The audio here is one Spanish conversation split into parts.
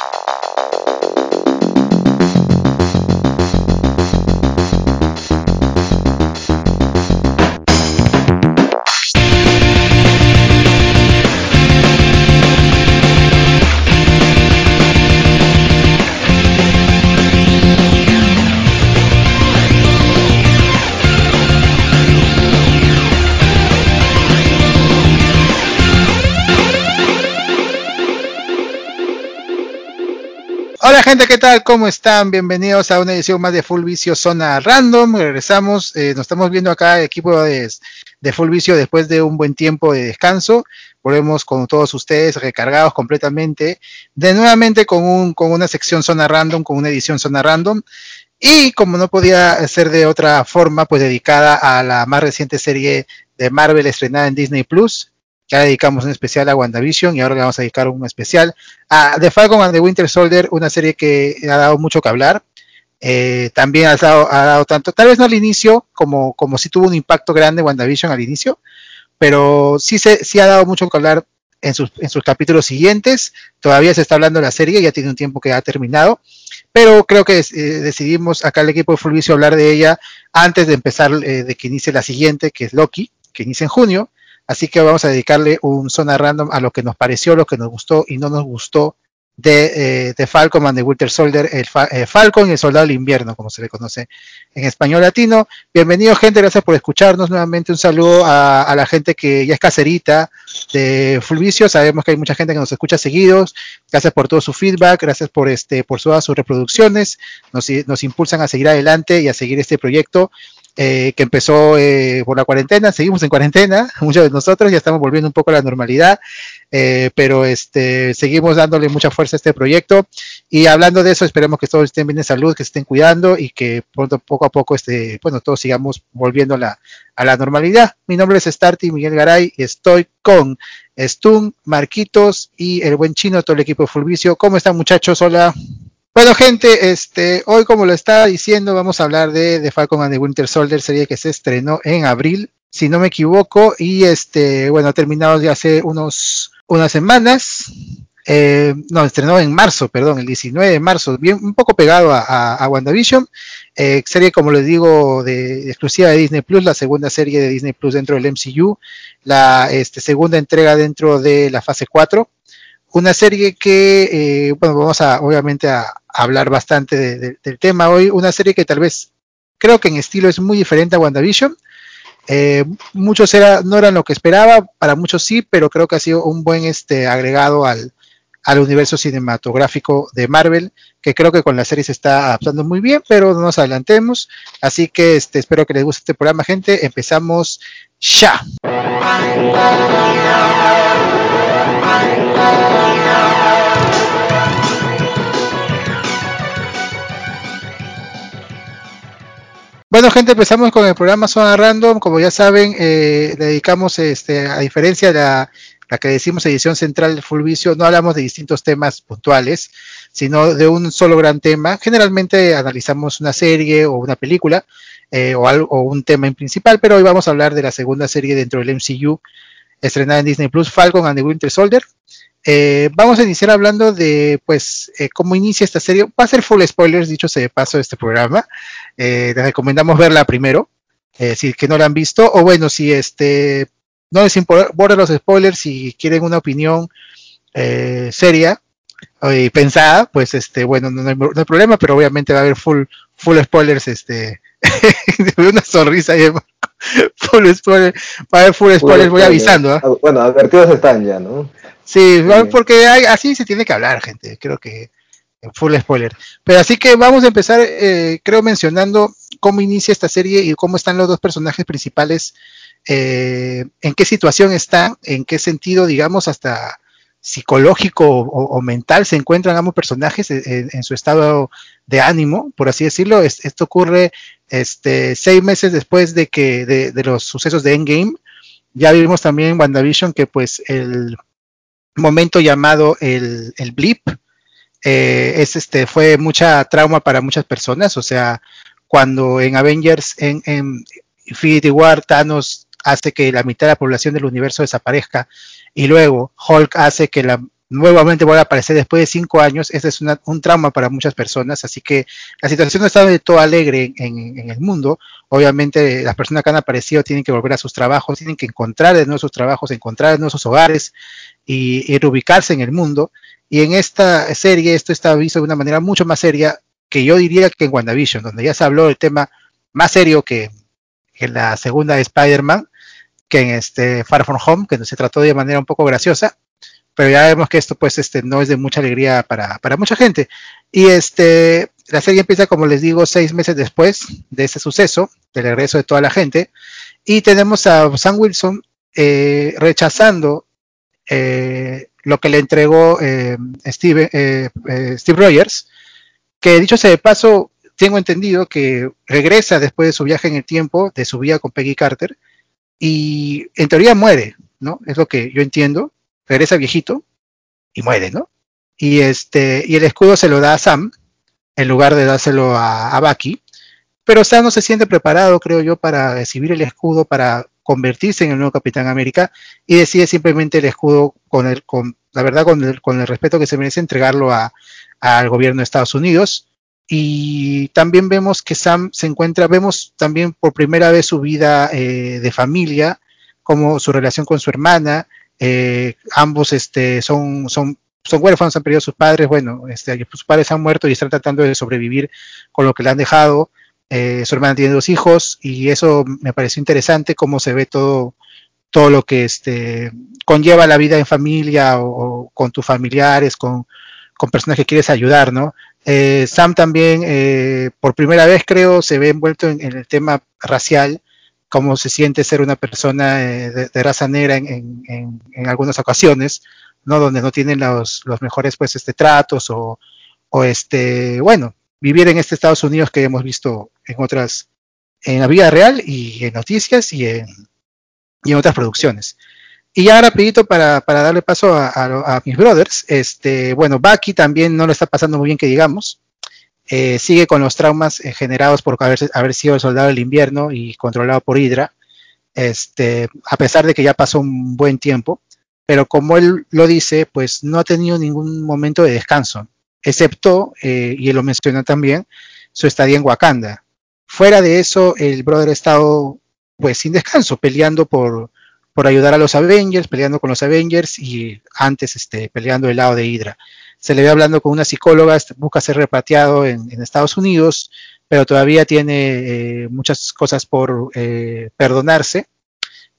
you Gente, ¿qué tal? ¿Cómo están? Bienvenidos a una edición más de Full Vicio Zona Random. Regresamos, eh, nos estamos viendo acá equipo de, de, Full Vicio después de un buen tiempo de descanso. Volvemos con todos ustedes recargados completamente, de nuevamente con una sección Zona Random, con una edición Zona Random. Y como no podía ser de otra forma, pues dedicada a la más reciente serie de Marvel estrenada en Disney Plus, ya dedicamos un especial a WandaVision y ahora le vamos a dedicar un especial a The Falcon and the Winter Soldier, una serie que ha dado mucho que hablar. Eh, también ha dado, ha dado, tanto, tal vez no al inicio, como, como si tuvo un impacto grande WandaVision al inicio, pero sí, se, sí ha dado mucho que hablar en sus, en sus capítulos siguientes. Todavía se está hablando de la serie, ya tiene un tiempo que ha terminado, pero creo que eh, decidimos acá el equipo de Fulvicio hablar de ella antes de empezar, eh, de que inicie la siguiente, que es Loki, que inicia en junio. Así que vamos a dedicarle un zona random a lo que nos pareció, lo que nos gustó y no nos gustó de, eh, de Falcon and the Winter Soldier, el eh, Falcon y el Soldado del Invierno, como se le conoce en español latino. Bienvenido gente, gracias por escucharnos nuevamente. Un saludo a, la gente que ya es caserita de Fulvicio. Sabemos que hay mucha gente que nos escucha seguidos. Gracias por todo su feedback, gracias por este, por todas sus reproducciones. Nos, nos impulsan a seguir adelante y a seguir este proyecto eh, que empezó eh, por la cuarentena, seguimos en cuarentena, muchos de nosotros ya estamos volviendo un poco a la normalidad, eh, pero este, seguimos dándole mucha fuerza a este proyecto y hablando de eso, esperemos que todos estén bien de salud, que se estén cuidando y que pronto, poco a poco, este, bueno, todos sigamos volviendo a la, a la normalidad. Mi nombre es Starty Miguel Garay y estoy con Stun, Marquitos y el buen chino, todo el equipo de Fulvicio. ¿Cómo están muchachos? Hola. Bueno, gente, este, hoy como lo estaba diciendo, vamos a hablar de, de Falcon and the Winter Soldier, serie que se estrenó en abril, si no me equivoco, y este, bueno, ha terminado de hace unos, unas semanas. Eh, no, estrenó en marzo, perdón, el 19 de marzo, bien, un poco pegado a, a, WandaVision. Eh, serie, como les digo, de, de, exclusiva de Disney Plus, la segunda serie de Disney Plus dentro del MCU, la este, segunda entrega dentro de la fase 4 una serie que, eh, bueno, vamos a, obviamente, a, hablar bastante de, de, del tema hoy. Una serie que tal vez, creo que en estilo es muy diferente a WandaVision. Eh, muchos era, no eran lo que esperaba, para muchos sí, pero creo que ha sido un buen este, agregado al, al universo cinematográfico de Marvel, que creo que con la serie se está adaptando muy bien, pero no nos adelantemos. Así que este, espero que les guste este programa, gente. Empezamos ya. Bueno, gente, empezamos con el programa Zona Random. Como ya saben, eh, dedicamos, este, a diferencia de la, que decimos edición central de Full Vicio, no hablamos de distintos temas puntuales, sino de un solo gran tema. Generalmente analizamos una serie o una película eh, o, algo, o un tema en principal, pero hoy vamos a hablar de la segunda serie dentro del MCU, estrenada en Disney Plus, Falcon and the Winter Soldier. Eh, vamos a iniciar hablando de, pues, eh, cómo inicia esta serie. Va a ser full spoilers, dicho sea de paso, de este programa. Eh, les recomendamos verla primero, eh, si que no la han visto, o bueno, si este, no les importa los spoilers, si quieren una opinión eh, seria y pensada, pues, este, bueno, no hay, no hay, problema, pero obviamente va a haber full, full spoilers, este, una sonrisa ahí, full spoiler, va a haber full spoilers, voy avisando. ¿eh? Bueno, advertidos están ya, ¿no? Sí, porque hay, así se tiene que hablar, gente. Creo que full spoiler. Pero así que vamos a empezar, eh, creo, mencionando cómo inicia esta serie y cómo están los dos personajes principales, eh, en qué situación están, en qué sentido, digamos, hasta psicológico o, o mental se encuentran ambos personajes en, en, su estado de ánimo, por así decirlo. Es, esto ocurre este, seis meses después de que de, de los sucesos de Endgame. Ya vimos también en WandaVision que pues el momento llamado el, el blip. Eh, es este, fue mucha trauma para muchas personas. O sea, cuando en Avengers, en, en Infinity War, Thanos hace que la mitad de la población del universo desaparezca y luego Hulk hace que la nuevamente vuelva a aparecer después de cinco años, ese es una, un trauma para muchas personas, así que la situación no está de todo alegre en, el mundo, obviamente las personas que han aparecido tienen que volver a sus trabajos, tienen que encontrar de nuevo sus trabajos, encontrar de nuevo sus hogares y, reubicarse en el mundo, y en esta serie esto está visto de una manera mucho más seria que yo diría que en WandaVision, donde ya se habló del tema más serio que en la segunda de Spider-Man, que en este Far From Home, que se trató de manera un poco graciosa, pero ya vemos que esto pues este no es de mucha alegría para, para mucha gente. Y este, la serie empieza, como les digo, seis meses después de ese suceso, del regreso de toda la gente, y tenemos a Sam Wilson eh, rechazando eh, lo que le entregó eh, Steve, eh, eh, Steve Rogers, que dicho sea de paso, tengo entendido que regresa después de su viaje en el tiempo, de su vida con Peggy Carter, y en teoría muere, ¿no? Es lo que yo entiendo. Regresa viejito y muere, ¿no? Y este, y el escudo se lo da a Sam, en lugar de dárselo a, a Bucky. Pero Sam no se siente preparado, creo yo, para recibir el escudo, para convertirse en el nuevo Capitán América, y decide simplemente el escudo con el, con, la verdad, con el, con el respeto que se merece, entregarlo a, al gobierno de Estados Unidos. Y también vemos que Sam se encuentra, vemos también por primera vez su vida eh, de familia, como su relación con su hermana. Eh, ambos este, son, son, son huérfanos, han perdido a sus padres. Bueno, este, sus padres han muerto y están tratando de sobrevivir con lo que le han dejado. Eh, su hermana tiene dos hijos y eso me pareció interesante, cómo se ve todo, todo lo que este, conlleva la vida en familia o, con tus familiares, con, con personas que quieres ayudar, ¿no? Eh, Sam también, eh, por primera vez creo, se ve envuelto en, en, el tema racial, cómo se siente ser una persona eh, de, raza negra en, en, en, algunas ocasiones, ¿no? Donde no tienen los, los mejores, pues, este, tratos o, o, este, bueno, vivir en este Estados Unidos que hemos visto en otras, en la vida real y en noticias y en, y en otras producciones. Y ya rapidito para, para darle paso a, a, a, mis brothers, este, bueno, Bucky también no lo está pasando muy bien que digamos, eh, sigue con los traumas eh, generados por haber, sido el soldado del invierno y controlado por Hydra, este, a pesar de que ya pasó un buen tiempo, pero como él lo dice, pues no ha tenido ningún momento de descanso, excepto, eh, y él lo menciona también, su estadía en Wakanda. Fuera de eso, el brother ha estado pues sin descanso, peleando por, por ayudar a los Avengers, peleando con los Avengers y antes este, peleando del lado de Hydra. Se le ve hablando con una psicóloga, busca ser repatriado en, Estados Unidos, pero todavía tiene eh, muchas cosas por eh, perdonarse,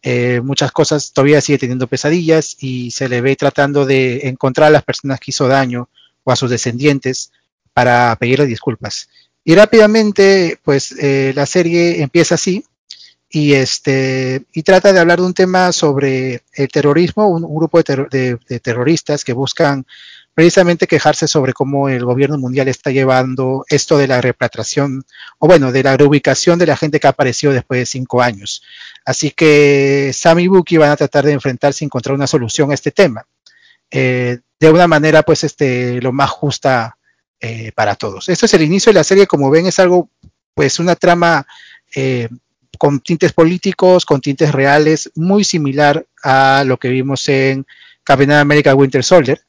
eh, muchas cosas, todavía sigue teniendo pesadillas y se le ve tratando de encontrar a las personas que hizo daño o a sus descendientes para pedirle disculpas. Y rápidamente, pues eh, la serie empieza así, y este y trata de hablar de un tema sobre el terrorismo, un, grupo de, de, terroristas que buscan precisamente quejarse sobre cómo el gobierno mundial está llevando esto de la repatriación, o bueno, de la reubicación de la gente que apareció después de cinco años. Así que Sam y Bucky van a tratar de enfrentarse y encontrar una solución a este tema. Eh, de una manera, pues, este, lo más justa eh, para todos. Esto es el inicio de la serie, como ven, es algo, pues, una trama eh, con tintes políticos, con tintes reales, muy similar a lo que vimos en Capitán América Winter Soldier,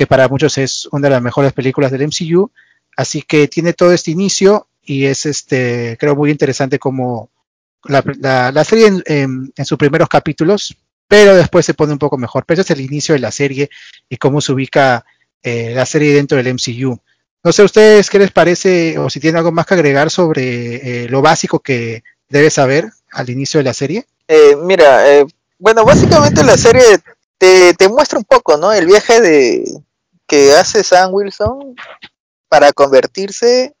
que para muchos es una de las mejores películas del MCU. Así que tiene todo este inicio y es este, creo muy interesante como la, la, serie en, en, sus primeros capítulos, pero después se pone un poco mejor. Pero ese es el inicio de la serie y cómo se ubica eh, la serie dentro del MCU. No sé ustedes qué les parece o si tienen algo más que agregar sobre eh, lo básico que debes saber al inicio de la serie? Eh, mira, eh, bueno, básicamente la serie te, te, muestra un poco, ¿no? El viaje de que hace Sam Wilson para convertirse,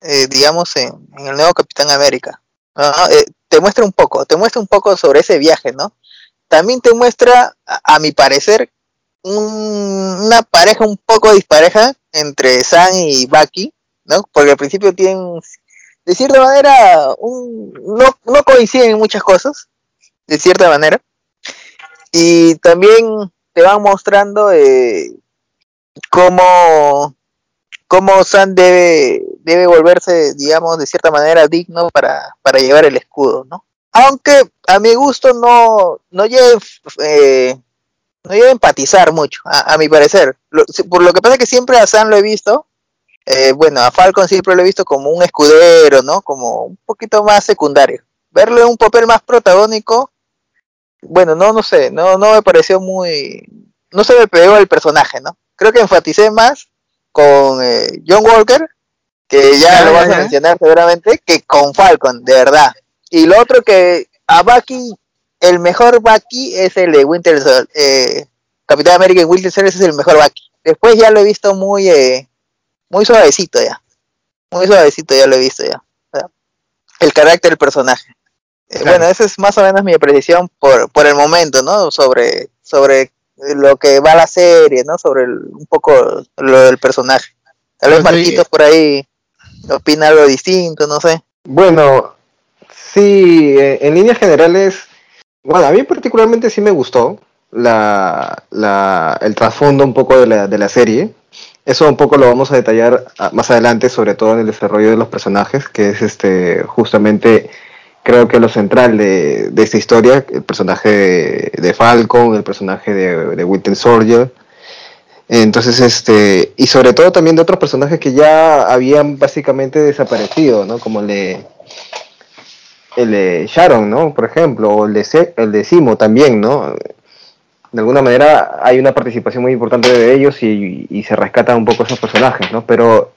eh, digamos, en, el nuevo Capitán América. ¿no? te muestra un poco, te muestra un poco sobre ese viaje, ¿no? También te muestra, a, mi parecer, un, una pareja un poco dispareja entre Sam y Bucky, ¿no? Porque al principio tienen de cierta manera un, no, no coinciden en muchas cosas, de cierta manera. Y también te van mostrando eh, cómo, cómo Sam debe, debe volverse, digamos, de cierta manera digno para, para llevar el escudo, ¿no? Aunque a mi gusto no, no lleve, eh, no lleve a empatizar mucho, a, mi parecer. Lo, por lo que pasa es que siempre a Sam lo he visto eh, bueno, a Falcon siempre lo he visto como un escudero, ¿no? Como un poquito más secundario. Verlo en un papel más protagónico, bueno, no, no sé, no, no me pareció muy, no se me pegó el personaje, ¿no? Creo que enfaticé más con eh, John Walker, que ya ah, lo vas ya, a mencionar seguramente, que con Falcon, de verdad. Y lo otro que a Bucky, el mejor Bucky es el de Winter, eh, Capitán América en Winter Soldier es el mejor Bucky. Después ya lo he visto muy, eh, muy suavecito ya. Muy suavecito ya lo he visto ya. O sea, el carácter del personaje. Eh, Claro. Bueno, esa es más o menos mi apreciación por, por el momento, ¿no? Sobre, sobre lo que va la serie, ¿no? Sobre el- un poco lo del personaje. Tal vez Marquitos por ahí opina algo distinto, no sé. Bueno, sí, eh, en líneas generales, bueno, a mí particularmente sí me gustó la, la, el trasfondo un poco de la, de la serie. Eso un poco lo vamos a detallar ah, más adelante, sobre todo en el desarrollo de los personajes, que es este justamente creo que lo central de, de esta historia, el personaje de, de Falcon, el personaje de, de Winter Soldier. Entonces, este, y sobre todo también de otros personajes que ya habían básicamente desaparecido, ¿no? Como el de, el de Sharon, ¿no? Por ejemplo, o el de, el de Simo también, ¿no? De alguna manera hay una participación muy importante de ellos y, y se rescatan un poco esos personajes, ¿no? Pero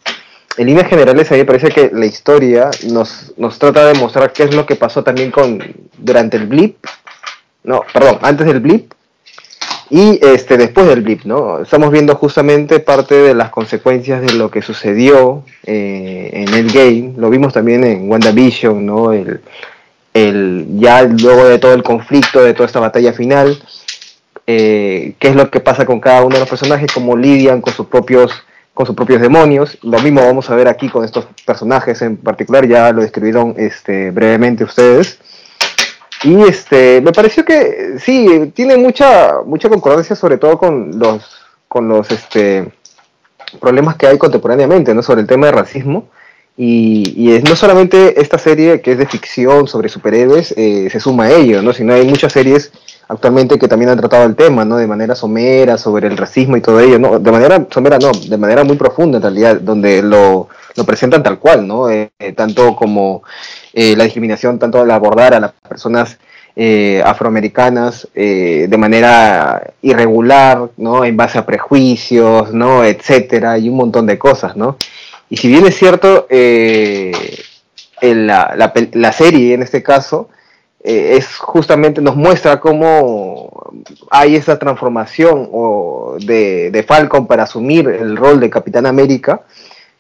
en líneas generales a mí me parece que la historia nos, nos trata de mostrar qué es lo que pasó también con durante el blip, no, perdón, antes del blip y este después del blip, ¿no? Estamos viendo justamente parte de las consecuencias de lo que sucedió eh, en el game. Lo vimos también en WandaVision, ¿no? El, el, ya luego de todo el conflicto, de toda esta batalla final, eh, qué es lo que pasa con cada uno de los personajes, cómo lidian con sus propios con sus propios demonios. Lo mismo vamos a ver aquí con estos personajes en particular, ya lo describieron este, brevemente ustedes. Y este, me pareció que sí, tiene mucha, mucha concordancia sobre todo con los, con los este, problemas que hay contemporáneamente, ¿no? Sobre el tema de racismo. Y, y es, no solamente esta serie que es de ficción sobre superhéroes eh, se suma a ello, ¿no? Sino hay muchas series actualmente que también han tratado el tema, ¿no? De manera somera, sobre el racismo y todo ello, ¿no? De manera somera, no, de manera muy profunda en realidad, donde lo, lo presentan tal cual, ¿no? Eh, eh, tanto como eh, la discriminación, tanto al abordar a las personas eh, afroamericanas eh, de manera irregular, ¿no? En base a prejuicios, ¿no? Etcétera, y un montón de cosas, ¿no? Y si bien es cierto, la, la, la serie en este caso, eh, es justamente nos muestra cómo hay esa transformación o de, de Falcon para asumir el rol de Capitán América,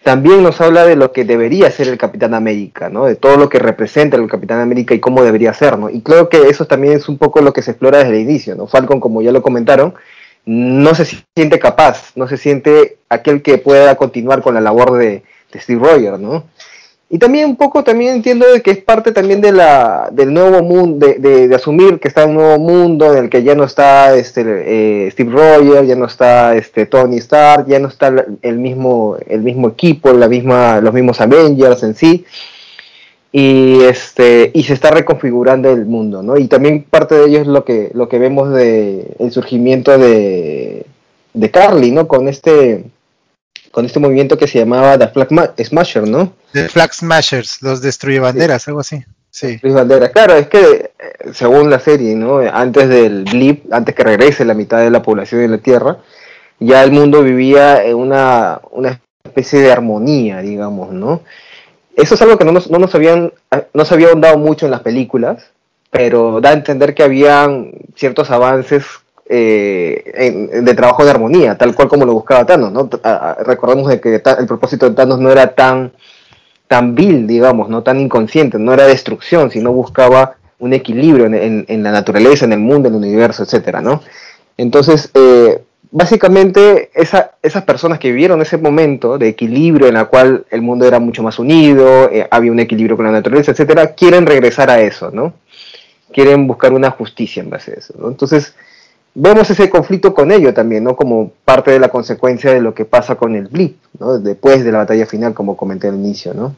también nos habla de lo que debería ser el Capitán América, ¿no? De todo lo que representa el Capitán América y cómo debería ser, ¿no? Y creo que eso también es un poco lo que se explora desde el inicio, ¿no? Falcon, como ya lo comentaron, no se siente capaz, no se siente aquel que pueda continuar con la labor de, de Steve Rogers, ¿no? Y también un poco también entiendo de que es parte también de la del nuevo mundo, de, de- asumir que está un nuevo mundo en el que ya no está este eh, Steve Rogers, ya no está este Tony Stark, ya no está el mismo el mismo equipo, la misma los mismos Avengers en sí. Y este y se está reconfigurando el mundo, ¿no? Y también parte de ello es lo que lo que vemos de el surgimiento de de Carly, ¿no? Con este con este movimiento que se llamaba The Flag Ma- Smasher, ¿no? The Flag Smashers, los destruye banderas, algo así. Sí. Claro, es que eh, según la serie, ¿no? Antes del blip, antes que regrese la mitad de la población de la Tierra, ya el mundo vivía en una, una especie de armonía, digamos, ¿no? Eso es algo que no nos, no nos habían, no se había ahondado mucho en las películas, pero da a entender que habían ciertos avances eh, de trabajo de armonía, tal cual como lo buscaba Thanos, ¿no? Recordemos de que el propósito de Thanos no era tan tan vil, digamos, no tan inconsciente, no era destrucción, sino buscaba un equilibrio en, la naturaleza, en el mundo, en el universo, etcétera, ¿no? Entonces, eh, básicamente, esa- esas personas que vivieron ese momento de equilibrio en la cual el mundo era mucho más unido, eh, había un equilibrio con la naturaleza, etcétera, quieren regresar a eso, ¿no? Quieren buscar una justicia en base a eso. Entonces, vemos ese conflicto con ello también, ¿no? Como parte de la consecuencia de lo que pasa con el blip, ¿no? Después de la batalla final, como comenté al inicio, ¿no?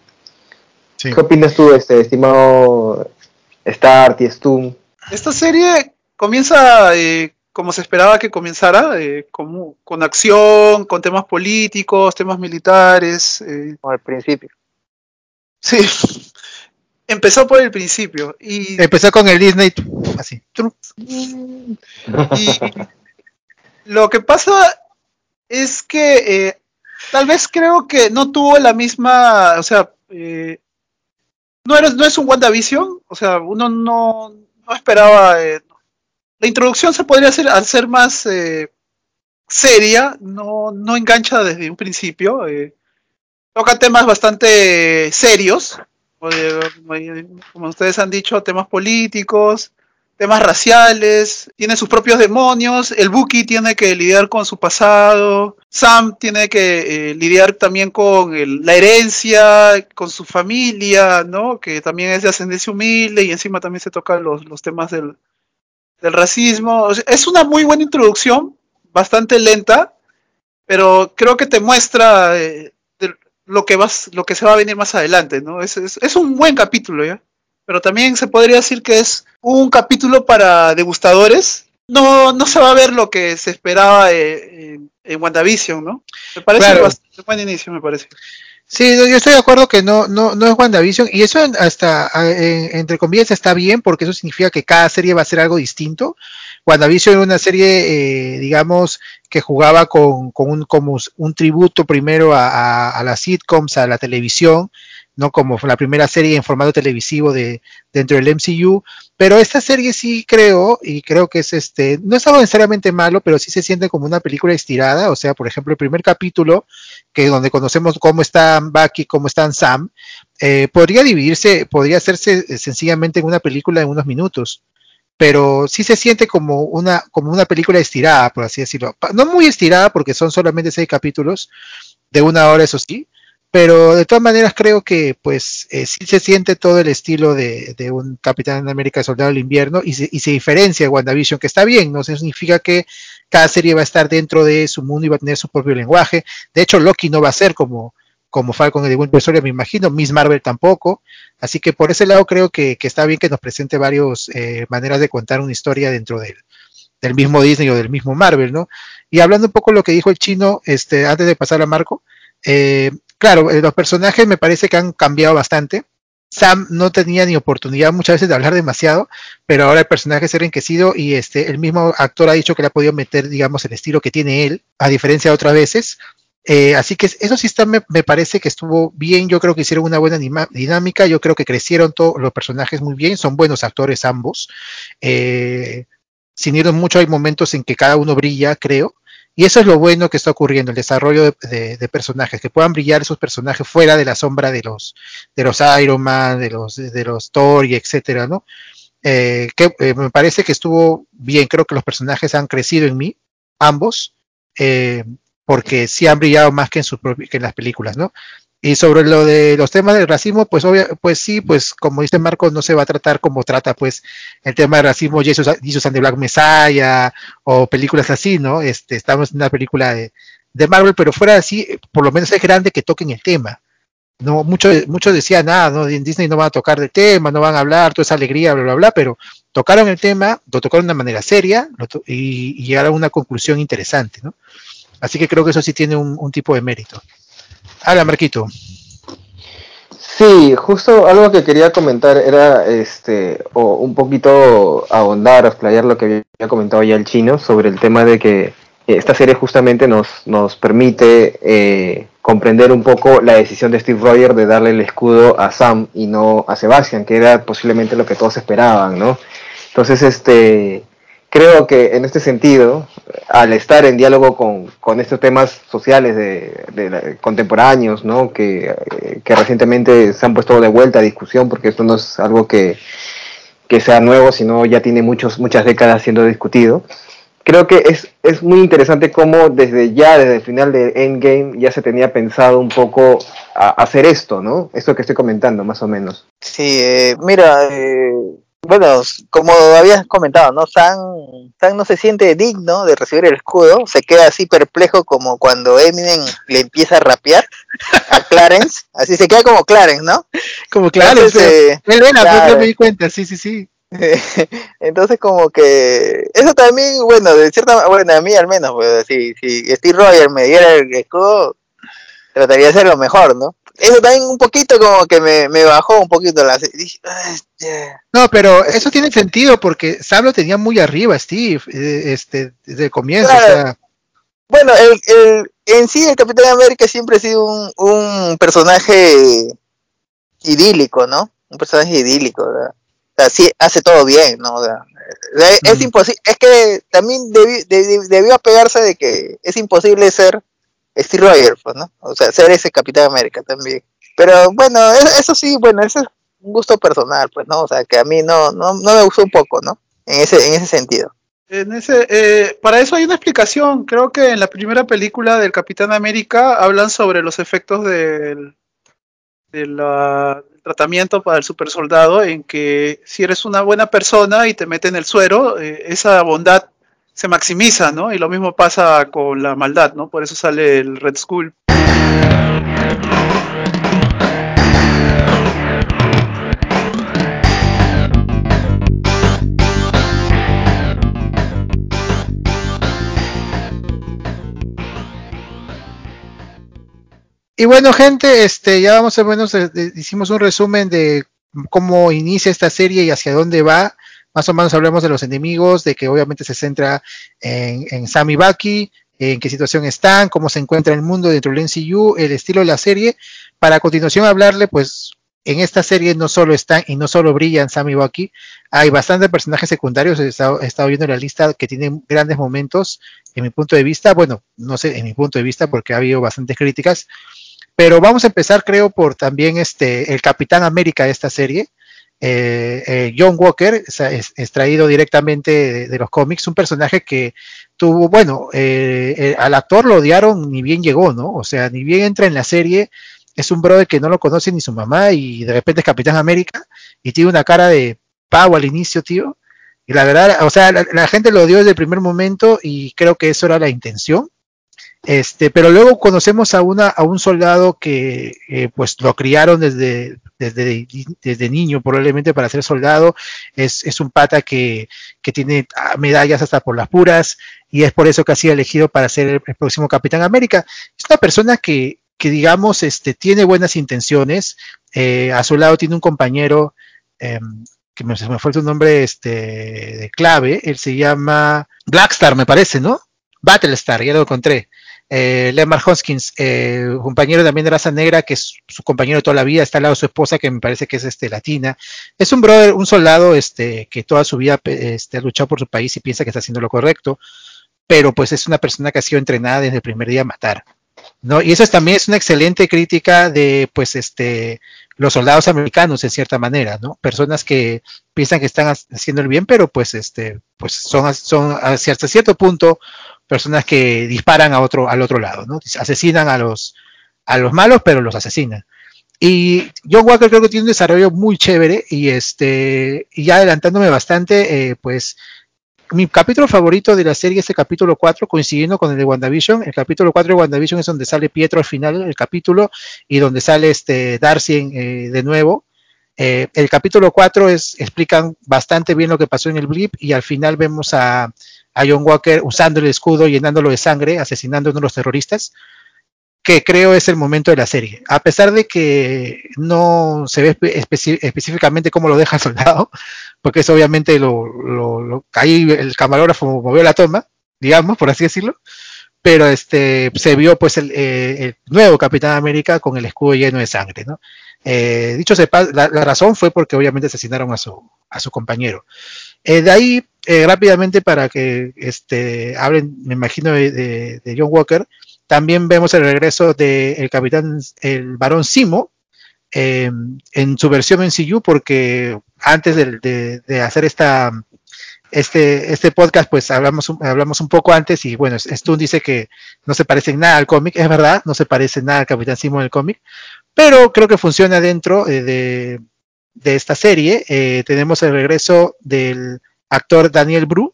sí. ¿Qué opinas tú, este, estimado Start y Stum? Esta serie comienza eh, como se esperaba que comenzara, eh, como- con acción, con temas políticos, temas militares. eh, Como al principio. sí, empezó por el principio. Y, Empezó con el Disney, así. y lo que pasa es que eh, tal vez creo que no tuvo la misma, o sea, eh, no, era- no es un WandaVision, o sea, uno no, no esperaba... eh, la introducción se podría hacer, hacer más, eh, seria, no, no engancha desde un principio. eh, toca temas bastante serios, como ustedes han dicho, temas políticos, temas raciales, tiene sus propios demonios, el Buki tiene que lidiar con su pasado, Sam tiene que eh, lidiar también con el- la herencia, con su familia, ¿no? Que también es de ascendencia humilde y encima también se tocan los, los temas del, del racismo. Es una muy buena introducción, bastante lenta, pero creo que te muestra eh, lo que vas, lo que se va a venir más adelante, ¿no? Es, es, es un buen capítulo, ¿ya? Pero también se podría decir que es un capítulo para degustadores. No, no se va a ver lo que se esperaba eh, en, en WandaVision, ¿no? Me parece Claro. bastante buen inicio, me parece. Sí, yo estoy de acuerdo que no, no, no es WandaVision y eso hasta entre comillas está bien porque eso significa que cada serie va a ser algo distinto. WandaVision era una serie, eh, digamos, que jugaba con, un, como un tributo primero a, las sitcoms, a la televisión, ¿no? Como la primera serie en formato televisivo de, dentro del MCU. Pero esta serie sí creo, y creo que es este, no es algo necesariamente malo, pero sí se siente como una película estirada. O sea, por ejemplo, el primer capítulo, que donde conocemos cómo están Bucky, cómo están Sam, eh, podría dividirse, podría hacerse eh, sencillamente en una película en unos minutos. Pero sí se siente como una, como una película estirada, por así decirlo. No muy estirada, porque son solamente seis capítulos, de una hora, eso sí. Pero de todas maneras creo que pues eh, sí se siente todo el estilo de, de un Capitán América Soldado del Invierno y se, y se diferencia de WandaVision, que está bien, no significa que cada serie va a estar dentro de su mundo y va a tener su propio lenguaje. De hecho, Loki no va a ser como, como Falcon y The Winter Soldier, me imagino, Miss Marvel tampoco. Así que por ese lado creo que, está bien que nos presente varias eh, maneras de contar una historia dentro del, del mismo Disney o del mismo Marvel, ¿no? Y hablando un poco de lo que dijo el chino, este, antes de pasar a Marco, eh, claro, eh, los personajes me parece que han cambiado bastante. Sam no tenía ni oportunidad muchas veces de hablar demasiado, pero ahora el personaje se ha enriquecido y este, el mismo actor ha dicho que le ha podido meter, digamos, el estilo que tiene él, a diferencia de otras veces. Eh, así que eso sí está, me, parece que estuvo bien, yo creo que hicieron una buena dinámica, yo creo que crecieron todos los personajes muy bien, son buenos actores ambos. Eh, sin ir mucho hay momentos en que cada uno brilla, creo, y eso es lo bueno que está ocurriendo, el desarrollo de, personajes, que puedan brillar esos personajes fuera de la sombra de los, de los Iron Man, de los, de los Thor y etcétera, ¿no? Eh, me parece que estuvo bien, creo que los personajes han crecido en mí, ambos, porque sí han brillado más que en, sus que en las películas, ¿no? Y sobre lo de los temas del racismo, pues obvio, pues sí, pues como dice Marco, no se va a tratar como trata pues el tema del racismo Jesus, Jesus and the Black Messiah o películas así, ¿no? Este, estamos en una película de, de Marvel, pero fuera así, por lo menos es grande que toquen el tema. No, muchos mucho decían, nada, no, en Disney no van a tocar del tema, no van a hablar, toda esa alegría, bla, bla, bla, pero tocaron el tema, lo tocaron de una manera seria y, y, llegaron a una conclusión interesante, ¿no? Así que creo que eso sí tiene un, tipo de mérito. Habla, Marquito. Sí, justo algo que quería comentar era este, o un poquito ahondar, explayar lo que había comentado ya el chino sobre el tema de que esta serie justamente nos, nos permite eh, comprender un poco la decisión de Steve Rogers de darle el escudo a Sam y no a Sebastian, que era posiblemente lo que todos esperaban, ¿no? Entonces, este, creo que en este sentido, al estar en diálogo con, con estos temas sociales de, contemporáneos, ¿no? Que, que, recientemente se han puesto de vuelta a discusión, porque esto no es algo que, que sea nuevo, sino ya tiene muchos, muchas décadas siendo discutido. Creo que es, es muy interesante cómo desde ya, desde el final de Endgame, ya se tenía pensado un poco a hacer esto, ¿no? Esto que estoy comentando, más o menos. Sí, eh, mira, eh, bueno, como habías comentado, ¿no? Sam, Sam no se siente digno de recibir el escudo, se queda así perplejo como cuando Eminem le empieza a rapear a Clarence, así se queda como Clarence, ¿no? Como Clarence, eh, él era, claro. me di cuenta, sí, sí, sí. Entonces como que eso también, bueno, de cierta bueno, a mí al menos, pues, si, si Steve Rogers me diera el escudo, trataría de hacerlo mejor, ¿no? Eso también un poquito como que me, me bajó un poquito la... No, pero eso tiene sentido porque Sam lo tenía muy arriba, Steve, este, desde el comienzo. Claro. O sea... Bueno, el, el, en sí el Capitán América siempre ha sido un, un personaje idílico, ¿no? Un personaje idílico, ¿verdad? sea, sí hace todo bien, ¿no? O sea, eh, es Mm. imposible, es que también debi- de- debió apegarse de que es imposible ser Steve Rogers, ¿no? O sea, ser ese Capitán América también. Pero bueno, e- eso sí, bueno, ese es un gusto personal, pues, ¿no? O sea, que a mí no, no, no me gustó un poco, ¿no? En ese, en ese sentido. En ese, eh, para eso hay una explicación. Creo que en la primera película del Capitán América hablan sobre los efectos del, del tratamiento para el super soldado, en que si eres una buena persona y te meten el suero, eh, esa bondad se maximiza, ¿no? Y lo mismo pasa con la maldad, ¿no? Por eso sale el Red Skull. Y bueno, gente, este, ya vamos a menos, eh, hicimos un resumen de cómo inicia esta serie y hacia dónde va. Más o menos hablamos de los enemigos, de que obviamente se centra en, en Sam y en qué situación están, cómo se encuentra el mundo dentro del NCU, el estilo de la serie, para a continuación hablarle, pues, en esta serie no solo están y no solo brillan Sam y hay bastantes personajes secundarios, he estado, he estado viendo la lista que tienen grandes momentos, en mi punto de vista, bueno, no sé, en mi punto de vista, porque ha habido bastantes críticas, pero vamos a empezar, creo, por también este el Capitán América de esta serie. Eh, eh, John Walker, es, extraído directamente de, de los cómics, un personaje que tuvo, bueno, eh, eh, al actor lo odiaron ni bien llegó, ¿no? O sea, ni bien entra en la serie, es un brother que no lo conoce ni su mamá y de repente es Capitán América y tiene una cara de pavo al inicio, tío. Y la verdad, o sea, la, la gente lo odió desde el primer momento y creo que eso era la intención. Este, pero luego conocemos a una a un soldado que eh, pues lo criaron desde, desde, desde niño probablemente para ser soldado. Es, es un pata que, tiene ah, medallas hasta por las puras y es por eso que ha sido elegido para ser el, próximo Capitán América. Es una persona que, que digamos este, tiene buenas intenciones. Eh, a su lado tiene un compañero eh, que me, me fue su nombre este, de clave. Él se llama Blackstar, me parece, ¿no? Battlestar, ya lo encontré eh, Lemar Hoskins, eh, compañero también de raza negra, que es su compañero toda la vida, está al lado de su esposa, que me parece que es este latina. Es un brother, un soldado este, que toda su vida este, ha luchado por su país y piensa que está haciendo lo correcto, pero pues es una persona que ha sido entrenada desde el primer día a matar. ¿no? Y eso es, también es una excelente crítica de pues este los soldados americanos en cierta manera, ¿no? Personas que piensan que están haciendo el bien, pero pues este pues son, son hasta cierto punto personas que disparan a otro, al otro lado, ¿no? Asesinan a los, a los malos, pero los asesinan. Y John Walker creo que tiene un desarrollo muy chévere y este, y ya adelantándome bastante, eh, pues mi capítulo favorito de la serie es el capítulo 4, coincidiendo con el de WandaVision. El capítulo 4 de WandaVision es donde sale Pietro al final del capítulo y donde sale este Darcy eh, de nuevo. Eh, el capítulo 4 es, explican bastante bien lo que pasó en el blip y al final vemos a, a John Walker usando el escudo, llenándolo de sangre, asesinando a uno de los terroristas, que creo es el momento de la serie. A pesar de que no se ve específicamente cómo lo deja el soldado, porque eso obviamente lo, lo, ahí el camarógrafo movió la toma, digamos, por así decirlo, pero este se vio pues el, eh, el nuevo Capitán América con el escudo lleno de sangre, ¿no? Eh, dicho sepa, la, la, razón fue porque obviamente asesinaron a su, a su compañero. Eh, de ahí, eh, rápidamente, para que este, hablen, me imagino, de, John Walker, también vemos el regreso del de capitán, el varón Simo, eh, en su versión en CU, porque antes de, hacer esta, este, este podcast, pues hablamos, hablamos un poco antes y bueno, Stone dice que no se parece en nada al cómic, es verdad, no se parece nada al Capitán Simo en el cómic, pero creo que funciona dentro eh, de, de, esta serie. Eh, tenemos el regreso del actor Daniel Bru,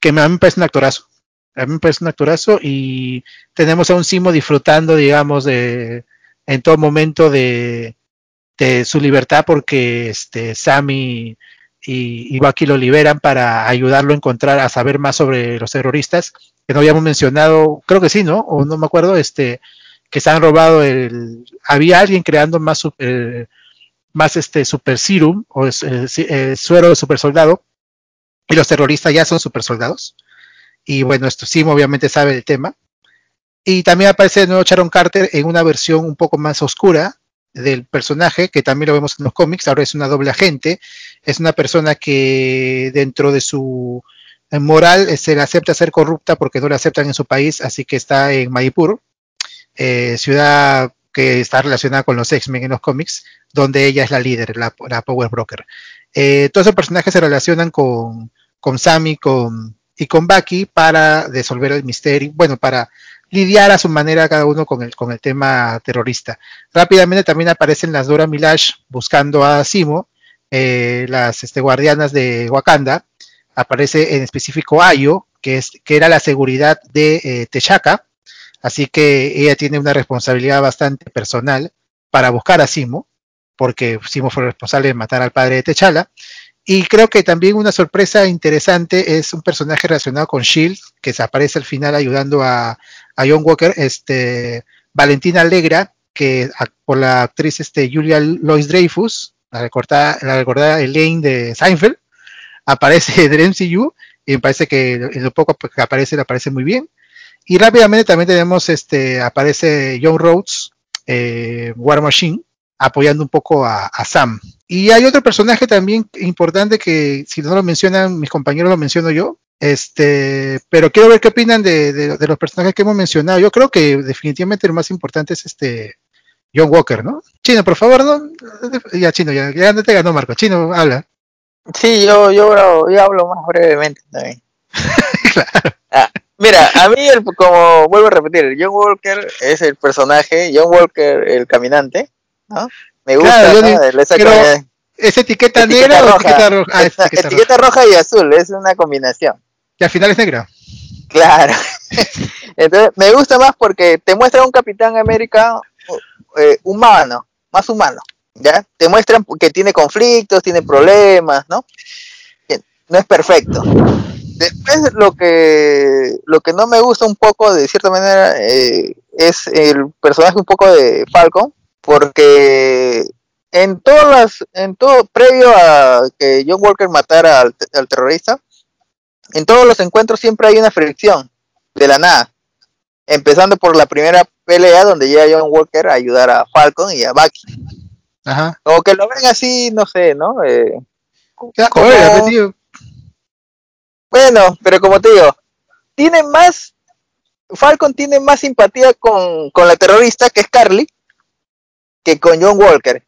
que a mí me parece un actorazo. A mí me parece un actorazo y tenemos a un Simo disfrutando, digamos, de en todo momento de, de su libertad porque este Sammy y, y lo liberan para ayudarlo a encontrar, a saber más sobre los terroristas, que no habíamos mencionado, creo que sí, ¿no? O no me acuerdo, este, que se han robado el, había alguien creando más, super, más este super serum, o el, el suero de super soldado, y los terroristas ya son super soldados. Y bueno, esto Simo obviamente sabe el tema. Y también aparece de nuevo Sharon Carter en una versión un poco más oscura, del personaje, que también lo vemos en los cómics, ahora es una doble agente, es una persona que dentro de su moral se le acepta ser corrupta porque no le aceptan en su país, así que está en Manipur, eh, ciudad que está relacionada con los X-Men en los cómics, donde ella es la líder, la, Power Broker. Eh, todos esos personajes se relacionan con, con Sammy con, y con Bucky para resolver el misterio, bueno, para lidiar a su manera cada uno con el, con el tema terrorista. Rápidamente también aparecen las Dora Milash buscando a Simo, eh, las este, guardianas de Wakanda, aparece en específico Ayo, que, es, que era la seguridad de eh, así que ella tiene una responsabilidad bastante personal para buscar a Simo, porque Simo fue responsable de matar al padre de Techala. Y creo que también una sorpresa interesante es un personaje relacionado con Shield, que se aparece al final ayudando a, a John Walker, este, Valentina Alegra, que por la actriz este, Julia Lois Dreyfus, la recordada, la recordada Elaine de Seinfeld, aparece del MCU y me parece que en lo poco que aparece, le aparece muy bien. Y rápidamente también tenemos, este, aparece John Rhodes, eh, War Machine, apoyando un poco a, Sam. Y hay otro personaje también importante que si no lo mencionan mis compañeros lo menciono yo. Este, pero quiero ver qué opinan de, los personajes que hemos mencionado. Yo creo que definitivamente lo más importante es este John Walker, ¿no? Chino, por favor, no. Ya, Chino, ya, ya te ganó Marco. Chino, habla. Sí, yo, yo, yo hablo más brevemente también. claro. Ah, mira, a mí, el, como vuelvo a repetir, John Walker es el personaje, John Walker el caminante, ¿no? Me gusta, ¿Es etiqueta, negra o etiqueta roja? Ah, etiqueta, roja. y azul, es una combinación. Y al final es negra. Claro. Entonces, me gusta más porque te muestra un Capitán América eh, humano, más humano. ¿Ya? Te muestran que tiene conflictos, tiene problemas, ¿no? No es perfecto. Después lo que lo que no me gusta un poco, de cierta manera, eh, es el personaje un poco de Falcon, porque en todas las, en todo, previo a que John Walker matara al, terrorista, en todos los encuentros siempre hay una fricción, de la nada. Empezando por la primera pelea donde llega John Walker a ayudar a Falcon y a Bucky. Ajá. Como que lo ven así, no sé, ¿no? Eh, bueno, pero como te digo, tiene más, Falcon tiene más simpatía con, con la terrorista que es Carly, que con John Walker.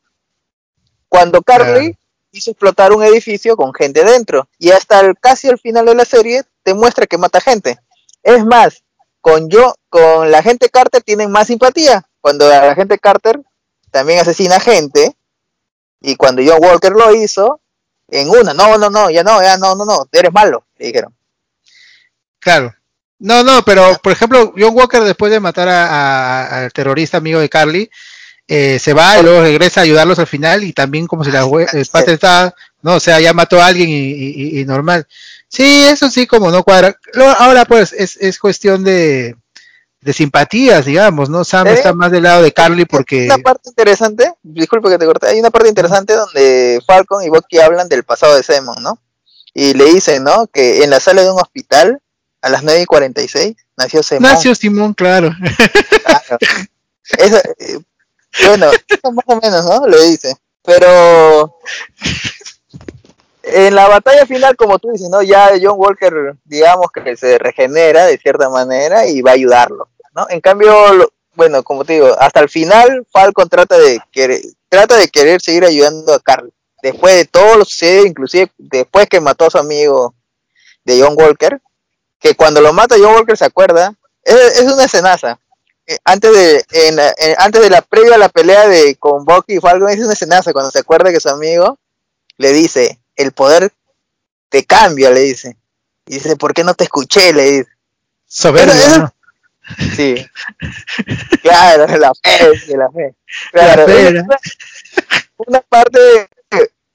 Cuando Carly hizo explotar un edificio con gente dentro. Y hasta casi al final de la serie te muestra que mata gente. Es más, con yo, con la gente Carter tienen más simpatía. Cuando la gente Carter también asesina gente. Y cuando John Walker lo hizo, en una, no, no, no, ya no, ya no, no, no, eres malo, le dijeron. Claro. No, no, pero por ejemplo, John Walker después de matar al terrorista amigo de Carly, eh, se va y luego regresa a ayudarlos al final y también como si la el padre está, no, o sea, ya mató a alguien y, normal. Sí, eso sí, como no cuadra. Ahora pues es, es cuestión de, de simpatías, digamos, ¿no? Sam está más del lado de Carly porque... Hay una parte interesante, disculpe que te corté, hay una parte interesante donde Falcon y Bucky hablan del pasado de Simon, ¿no? Y le dicen, ¿no? Que en la sala de un hospital, a las 9 y 46, nació Simon. Nació Simón, claro. claro. Eso, eh, bueno, más o menos, ¿no? Le dice. Pero en la batalla final, como tú dices, ¿no? Ya John Walker, digamos que se regenera de cierta manera y va a ayudarlo, ¿no? En cambio, bueno, como te digo, hasta el final Falcon trata de querer, trata de querer seguir ayudando a Carl. Después de todo lo sucede, inclusive después que mató a su amigo de John Walker, que cuando lo mata John Walker se acuerda, es, es una escenaza, eh, antes de en, antes de la previa a la pelea de con Bucky y Falcon es una escenaza cuando se acuerda que su amigo le dice el poder te cambia le dice. Y dice por qué no te escuché le dice. Soberbio sí. Claro la fe la fe. Claro una, parte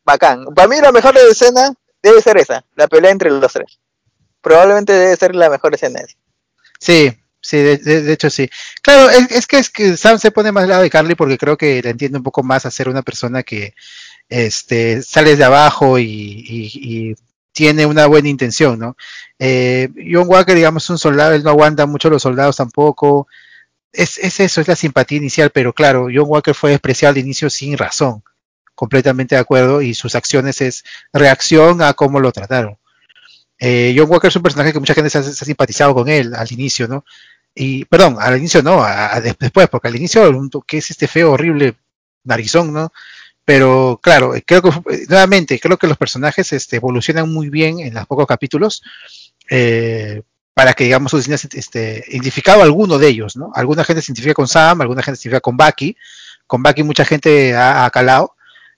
bacán. Para mí la mejor escena debe ser esa la pelea entre los tres. Probablemente debe ser la mejor escena sí Sí, de, hecho sí. Claro, es, que es que Sam se pone más al lado de Carly porque creo que le entiende un poco más a ser una persona que este sale de abajo y, tiene una buena intención, ¿no? Eh, John Walker, digamos, es un soldado, él no aguanta mucho los soldados tampoco. es, es eso, es la simpatía inicial, pero claro, John Walker fue despreciado al inicio sin razón, completamente de acuerdo, y sus acciones es reacción a cómo lo trataron. Eh, John Walker es un personaje que mucha gente se ha simpatizado con él al inicio, ¿no? Y, perdón, al inicio no, a- después, porque al inicio, que es este feo, horrible narizón, ¿no? Pero claro, eh, creo que eh, nuevamente, creo que los personajes este, evolucionan muy bien en los pocos capítulos eh, para que, digamos, este, identificado alguno de ellos, ¿no? Alguna gente se identifica con Sam, alguna gente se identifica con Bucky, con Bucky mucha gente ha, calado.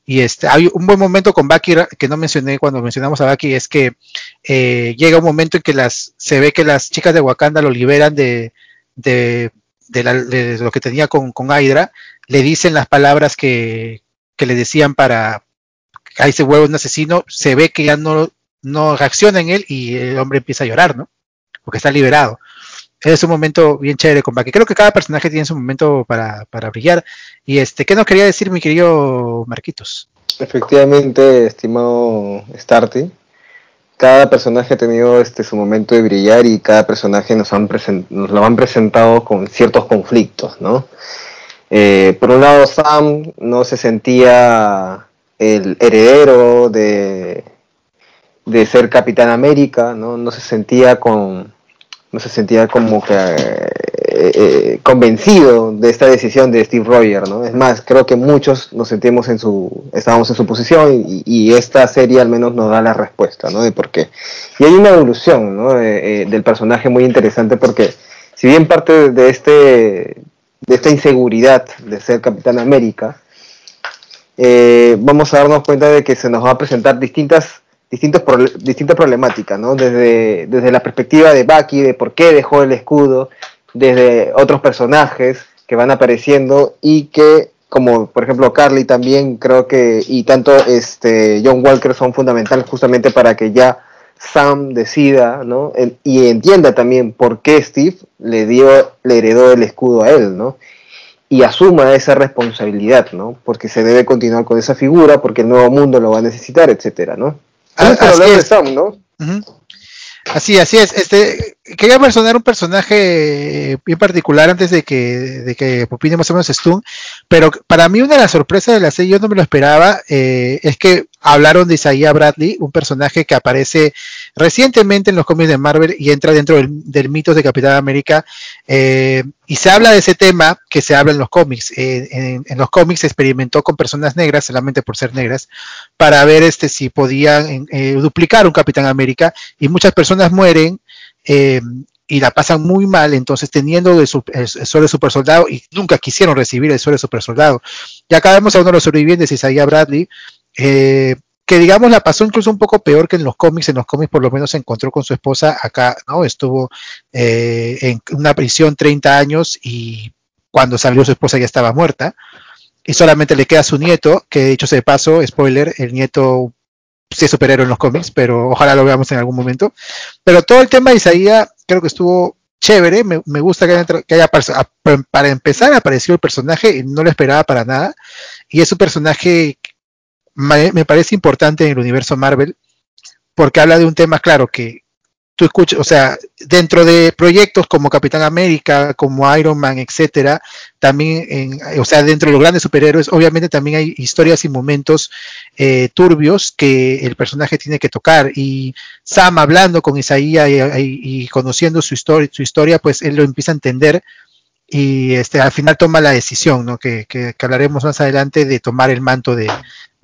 Y este, hay un buen momento con Bucky que no mencioné cuando mencionamos a Bucky, es que eh, llega un momento en que las se ve que las chicas de Wakanda lo liberan de, de, de la- lo que tenía con, con Hydra, le dicen las palabras que, que le decían para ahí se vuelve un asesino, se ve que ya no, no reacciona en él y el hombre empieza a llorar, ¿no? Porque está liberado. Es un momento bien chévere con Bucky. Creo que cada personaje tiene su momento para, para brillar. Y este, ¿qué nos quería decir mi querido Marquitos? Efectivamente, estimado Starty, cada personaje ha tenido este su momento de brillar y cada personaje nos, han nos lo han presentado con ciertos conflictos, ¿no? Eh, por un lado, Sam no se sentía el heredero de, de ser Capitán América, ¿no? No se sentía con no se sentía como que eh, eh, convencido de esta decisión de Steve Rogers, ¿no? Es más, creo que muchos nos sentimos en su, estábamos en su posición y, esta serie al menos nos da la respuesta, ¿no? De por qué. Y hay una evolución, ¿no? Eh, del personaje muy interesante porque si bien parte de, este, de esta inseguridad de ser Capitán América, vamos a darnos cuenta de que se nos va a presentar distintas distintas problemáticas, ¿no? Desde, desde la perspectiva de Bucky, de por qué dejó el escudo, desde otros personajes que van apareciendo y que, como por ejemplo Carly también, creo que, y tanto este John Walker son fundamentales justamente para que ya Sam decida, ¿no? Y entienda también por qué Steve le dio, le heredó el escudo a él, ¿no? y asuma esa responsabilidad, ¿no? Porque se debe continuar con esa figura, porque el nuevo mundo lo va a necesitar, etcétera, ¿no? Ah, así hablar de es. Sam, ¿no? Así, así es. Este, quería mencionar un personaje eh, bien particular antes de que, de que opine más o menos Stun, pero para mí una de las sorpresas de la serie, yo no me lo esperaba, eh, es que hablaron de Isaiah Bradley, un personaje que aparece recientemente en los cómics de Marvel y entra dentro del, mito de Capitán América, eh, y se habla de ese tema que se habla en los cómics. Eh, en, en los cómics se experimentó con personas negras, solamente por ser negras, para ver este si podían eh, duplicar un Capitán América y muchas personas mueren eh, y la pasan muy mal, entonces teniendo el, el- el suelo de super soldado y nunca quisieron recibir el suelo de super soldado. Y acá vemos a uno de los sobrevivientes, Isaiah Bradley, eh, que digamos la pasó incluso un poco peor que en los cómics, en los cómics por lo menos se encontró con su esposa acá, ¿no? Estuvo eh, en una prisión 30 años y cuando salió su esposa ya estaba muerta y solamente le queda su nieto, que de hecho se de paso, spoiler, el nieto sí es superhéroe en los cómics, pero ojalá lo veamos en algún momento. Pero todo el tema de Isaías creo que estuvo chévere, me, me gusta que haya, que haya para empezar apareció el personaje, no lo esperaba para nada, y es un personaje me parece importante en el universo Marvel, porque habla de un tema claro que tú escuchas, o sea, dentro de proyectos como Capitán América, como Iron Man, etcétera, también, en, o sea, dentro de los grandes superhéroes, obviamente también hay historias y momentos eh, turbios que el personaje tiene que tocar. Y Sam hablando con Isaías y, conociendo su historia, su historia, pues él lo empieza a entender y este, al final toma la decisión, ¿no? Que, que- que hablaremos más adelante de tomar el manto de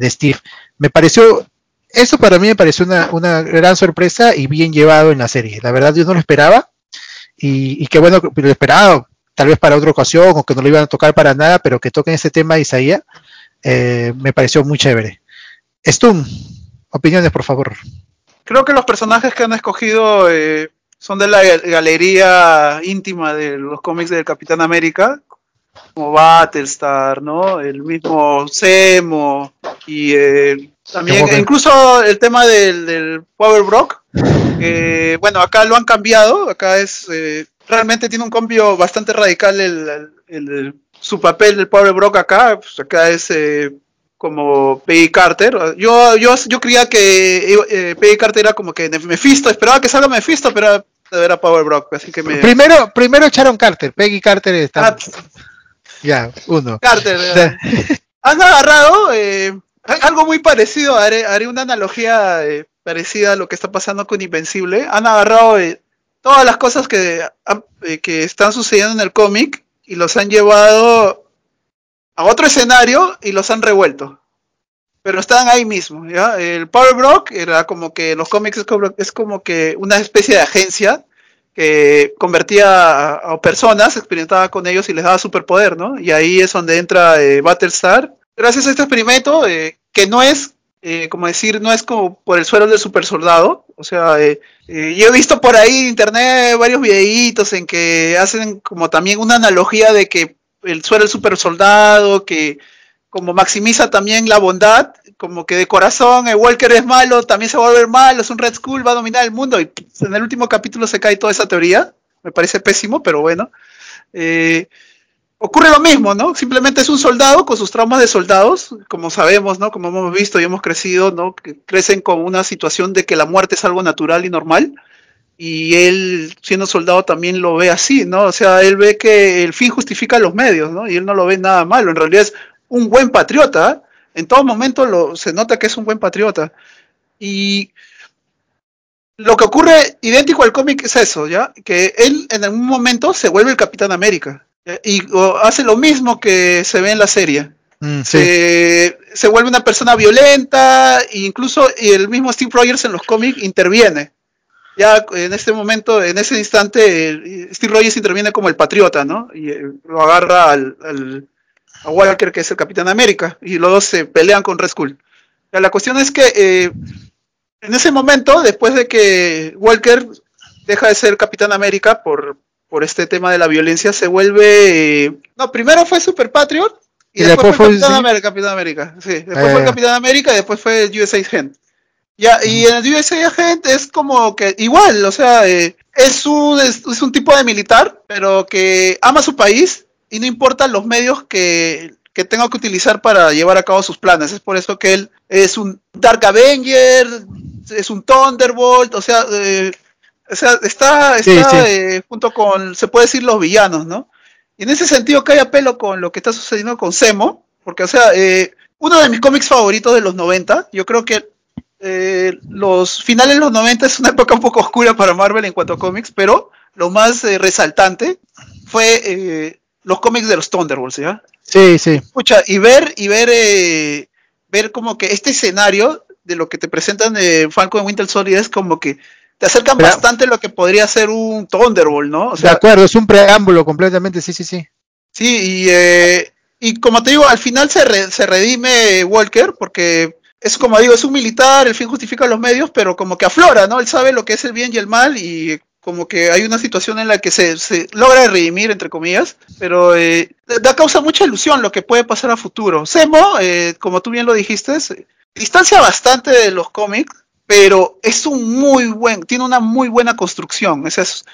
Steve. Me pareció, eso para mí me pareció una, una gran sorpresa y bien llevado en la serie. La verdad yo no lo esperaba y, y qué bueno que lo esperaba, tal vez para otra ocasión o que no lo iban a tocar para nada, pero que toquen ese tema de Isaías, eh, me pareció muy chévere. Stun, opiniones por favor. Creo que los personajes que han escogido eh, son de la gal- galería íntima de los cómics del Capitán América, como Battlestar, ¿no? El mismo Zemo y eh, también incluso el tema del, del Power Brock, que bueno, acá lo han cambiado, acá es eh, realmente tiene un cambio bastante radical el, el- el- su papel del Power Brock acá, pues acá es eh, como Peggy Carter. Yo, yo, yo creía que eh, Peggy Carter era como que Mephisto, esperaba que salga Mephisto, pero de ver a Power Brock, así que me... Primero, primero echaron Carter, Peggy Carter está. Ah, Ya, uno. Carter. eh, Han agarrado eh, algo muy parecido, haré, haré una analogía eh, parecida a lo que está pasando con Invencible. Han agarrado eh, todas las cosas que, eh, que están sucediendo en el cómic y los han llevado a otro escenario y los han revuelto. Pero están ahí mismo, ¿ya? El Power Brock era como que los cómics es como, es como que una especie de agencia que convertía a, personas, experimentaba con ellos y les daba superpoder, ¿no? Y ahí es donde entra eh, Battlestar. Gracias a este experimento, eh, que no es, eh, como decir, no es como por el suelo del super soldado. O sea, yo he visto por ahí en internet varios videitos en que hacen como también una analogía de que el suelo del super soldado, que como maximiza también la bondad, como que de corazón el Walker es malo, también se va a volver malo, es un Red Skull, va a dominar el mundo y en el último capítulo se cae toda esa teoría, me parece pésimo, pero bueno. Eh, ocurre lo mismo, ¿no? Simplemente es un soldado con sus traumas de soldados, como sabemos, ¿no? Como hemos visto y hemos crecido, ¿no? Crecen con una situación de que la muerte es algo natural y normal. Y él, siendo soldado, también lo ve así, ¿no? O sea, él ve que el fin justifica los medios, ¿no? Y él no lo ve nada malo. En realidad es un buen patriota. En todo momento lo, se nota que es un buen patriota. Y lo que ocurre idéntico al cómic es eso, ¿ya? Que él en algún momento se vuelve el Capitán América. ¿ya? Y o, hace lo mismo que se ve en la serie. Mm, sí. Se, se vuelve una persona violenta, e incluso y el mismo Steve Rogers en los cómics interviene. Ya en este momento, en ese instante, Steve Rogers interviene como el patriota, ¿no? Y eh, lo agarra al, al- a Walker, que es el Capitán América, y los dos se pelean con Red Skull. La cuestión es que eh, en ese momento, después de que Walker deja de ser Capitán América por, por este tema de la violencia, se vuelve... eh, no, primero fue Super Patriot y, Y después, después fue Capitán sí. América. Capitán América, sí. Después Eh. fue el Capitán América y después fue el USA Agent. Ya, y en el USA Agent es como que igual, o sea, eh, es, un, es, es un tipo de militar, pero que ama su país y no importa los medios que, que tenga que utilizar para llevar a cabo sus planes. Es por eso que él es un Dark Avenger, es un Thunderbolt, o sea, eh, o sea está, está sí. eh, junto con, se puede decir, los villanos, ¿no? Y en ese sentido cae a pelo con lo que está sucediendo con Semo, porque, o sea, eh, uno de mis cómics favoritos de los 90, yo creo que los finales de los 90 es una época un poco oscura para Marvel en cuanto a cómics, pero lo más resaltante fue los cómics de los Thunderbolts, ¿ya? Sí, sí. Escucha, y ver, y ver, eh, ver como que este escenario de lo que te presentan de Falcon en Winter Soldier es como que te acercan Pero- bastante a lo que podría ser un Thunderbolt, ¿no? O de acuerdo, es un preámbulo completamente, sí, sí, sí. Sí, y, eh, y como te digo, al final se, re- se redime Walker, porque es como digo, es un militar, el fin justifica los medios, pero como que aflora, ¿no? Él sabe lo que es el bien y el mal, y como que hay una situación en la que se, se logra redimir, entre comillas, pero eh, da causa mucha ilusión lo que puede pasar a futuro. Semo, eh, como tú bien lo dijiste, se- distancia bastante de los cómics, pero es un muy buen, tiene una muy buena construcción. Es,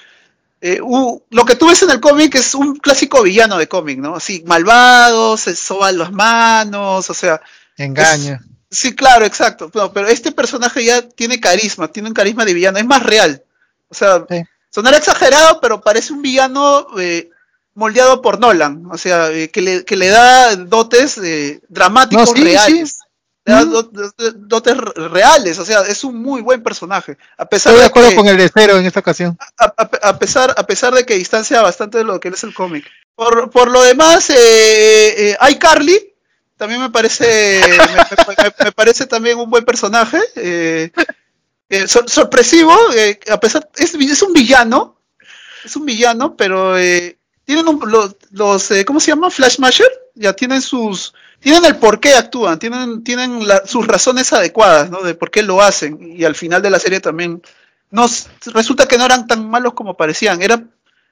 eh, lo que tú ves en el cómic es un clásico villano de cómic, ¿no? Así, malvado, se soban las manos, o sea, Engaña. sí, claro, exacto. No, pero este personaje ya tiene carisma, tiene un carisma de villano, es más real. O sea, Sí. sonará exagerado, pero parece un villano eh, moldeado por Nolan, o sea, eh, que, le, que le da dotes eh, dramáticos No, sí, reales. sí. Le da Mm. do- do- dotes re- reales, o sea, es un muy buen personaje. A pesar Estoy de acuerdo que, con el de cero en esta ocasión. a, a- a pesar, a pesar de que distancia bastante de lo que es el cómic. Por, por lo demás, eh, eh, iCarly también me parece, me, me- me parece también un buen personaje. eh, eh, sor- sorpresivo, eh, a pesar, es, es un villano, es un villano, pero eh, tienen un- los, los, eh, ¿cómo se llama? Flashmasher, ya tienen sus, tienen el por qué actúan, tienen, tienen la- sus razones adecuadas, ¿no? De por qué lo hacen, y al final de la serie también, no, s- resulta que no eran tan malos como parecían, era,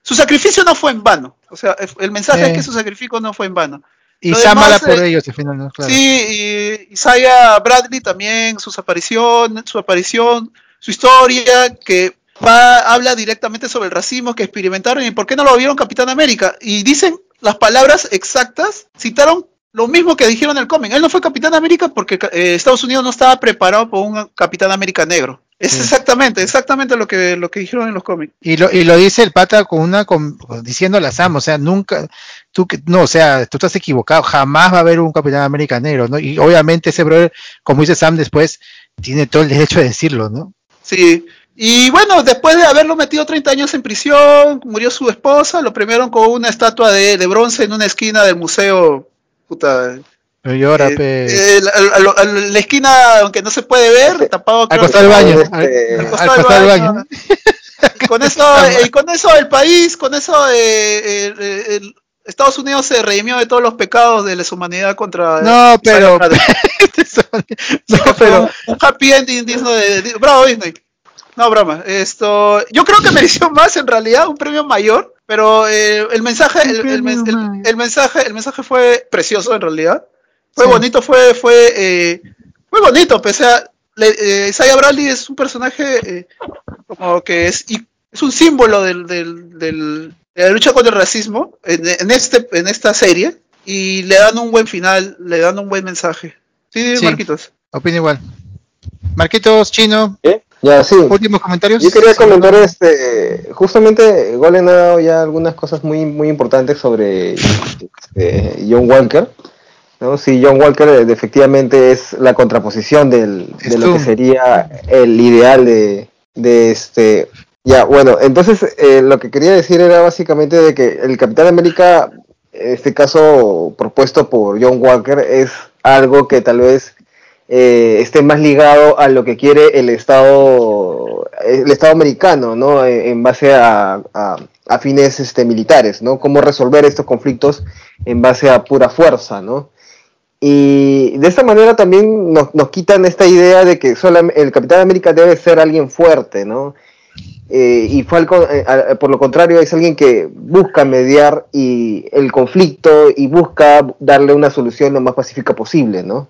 su sacrificio no fue en vano, o sea, el mensaje es que su sacrificio no fue en vano. Y Lo demás, por eh, ellos al final, ¿no? Claro. Sí, y Isaiah Bradley también, sus apariciones, su aparición, su historia, que va, habla directamente sobre el racismo que experimentaron y por qué no lo vieron Capitán América. Y dicen las palabras exactas, citaron lo mismo que dijeron en el cómic. Él no fue Capitán América porque eh, Estados Unidos no estaba preparado por un Capitán América negro. Es Sí. exactamente, exactamente lo que, lo que dijeron en los cómics. Y lo, y lo dice el pata con una, con, diciendo la Sam, o sea, nunca, tú, que- no, o sea, tú estás equivocado, jamás va a haber un Capitán América negro, ¿no? Y obviamente ese brother, como dice Sam después, tiene todo el derecho de decirlo, ¿no? Sí. Y bueno, después de haberlo metido 30 años en prisión, murió su esposa, lo premiaron con una estatua de, de bronce en una esquina del museo. Puta. Pero llora, eh, pe. eh, la, la- la- la esquina, aunque no se puede ver, tapado al costado del baño, este, al, costado del baño. baño. Y con eso, eh, con eso el país, con eso eh, el- el- Estados Unidos se redimió de todos los pecados de la humanidad contra. No, pero- no, pero, un happy ending de, de- bravo Disney. No, broma. Esto, yo creo que mereció más en realidad, un premio mayor, pero eh, el mensaje, el, el el- el mensaje, el mensaje fue precioso en realidad. Fue Sí. bonito, fue, fue, eh, fue bonito, pese a le- eh, Isaiah Bradley es un personaje eh, como que es, y- es un símbolo del, del, del- de la lucha contra el racismo en, en este, en esta serie y le dan un buen final, le dan un buen mensaje. Sí, Sí. Marquitos. opino igual. Marquitos, Chino, ¿Qué? Ya, sí. últimos comentarios. Yo quería comentar este, justamente Golden ha dado ya algunas cosas muy muy importantes sobre este, John Walker. ¿no? Sí, John Walker eh, efectivamente es la contraposición del, de lo que sería el ideal de, de este. Ya, bueno, entonces eh, lo que quería decir era básicamente de que el Capitán América, este caso propuesto por John Walker, es algo que tal vez eh, esté más ligado a lo que quiere el Estado el Estado americano, ¿no? Eh, En base a, fines este, militares, ¿no? Cómo resolver estos conflictos en base a pura fuerza, ¿no? Y de esta manera también nos, nos quitan esta idea de que solam- el Capitán América debe ser alguien fuerte, ¿no? Eh, y Falcon, eh, por lo contrario, es alguien que busca mediar y el conflicto y busca darle una solución lo más pacífica posible, ¿no?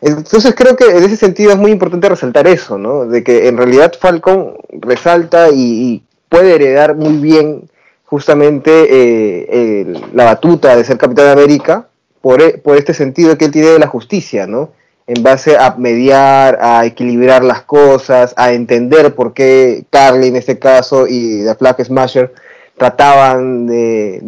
Entonces creo que en ese sentido es muy importante resaltar eso, ¿no? De que en realidad Falcon resalta y, puede heredar muy bien justamente eh, la batuta de ser Capitán América por, e- por este sentido que él tiene de la justicia, ¿no? En base a mediar, a equilibrar las cosas, a entender por qué Carly en este caso y The Flag Smasher trataban de,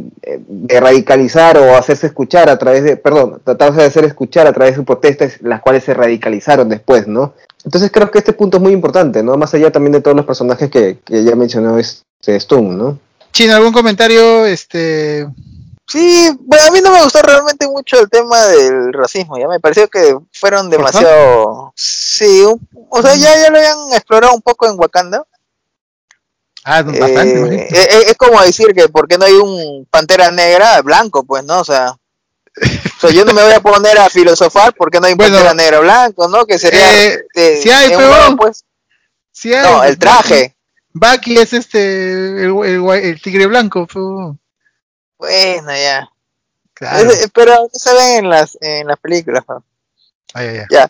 radicalizar o hacerse escuchar a través de, perdón, trataban de hacer escuchar a través de sus protestas, las cuales se radicalizaron después, ¿no? Entonces creo que este punto es muy importante, ¿no? Más allá también de todos los personajes que, que ya mencionó este Stone, ¿no? Chino, ¿algún comentario? Este, Sí, bueno, a mí no me gustó realmente mucho el tema del racismo, ya me pareció que fueron demasiado... Sí, un- o sea, ya, ya lo habían explorado un poco en Wakanda. ah, Eh, bastante, imagino. eh, eh, es como decir que por qué no hay un pantera negra blanco, pues, ¿no? O sea, o sea, yo no me voy a poner a filosofar por qué no hay un Bueno, pantera negra blanco, ¿no? Que sería... Eh, de- sí hay, pero- pues, Sí hay, no, el traje. Bucky es este, el, el el tigre blanco. Bueno, ya. Claro. Es- pero se ven en las, en las películas, ¿no? Ay, ay.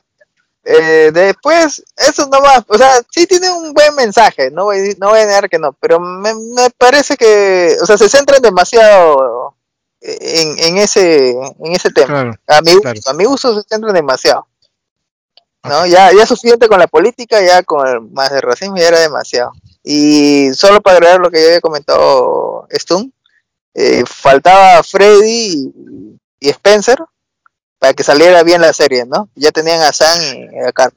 Eh, después, eso no va, o sea, sí tiene un buen mensaje, no voy, no voy a negar que no, pero me, me parece que, o sea, se centran demasiado en, en ese, en ese tema. Claro. A mi, claro. a mi uso se centran demasiado. ¿no? Ya, ya suficiente con la política, ya con el, más el racismo ya era demasiado. Y solo para agregar lo que ya había comentado Stun, eh, faltaba Freddy y, y Spencer para que saliera bien la serie, ¿no? Ya tenían a Sam y a Carl.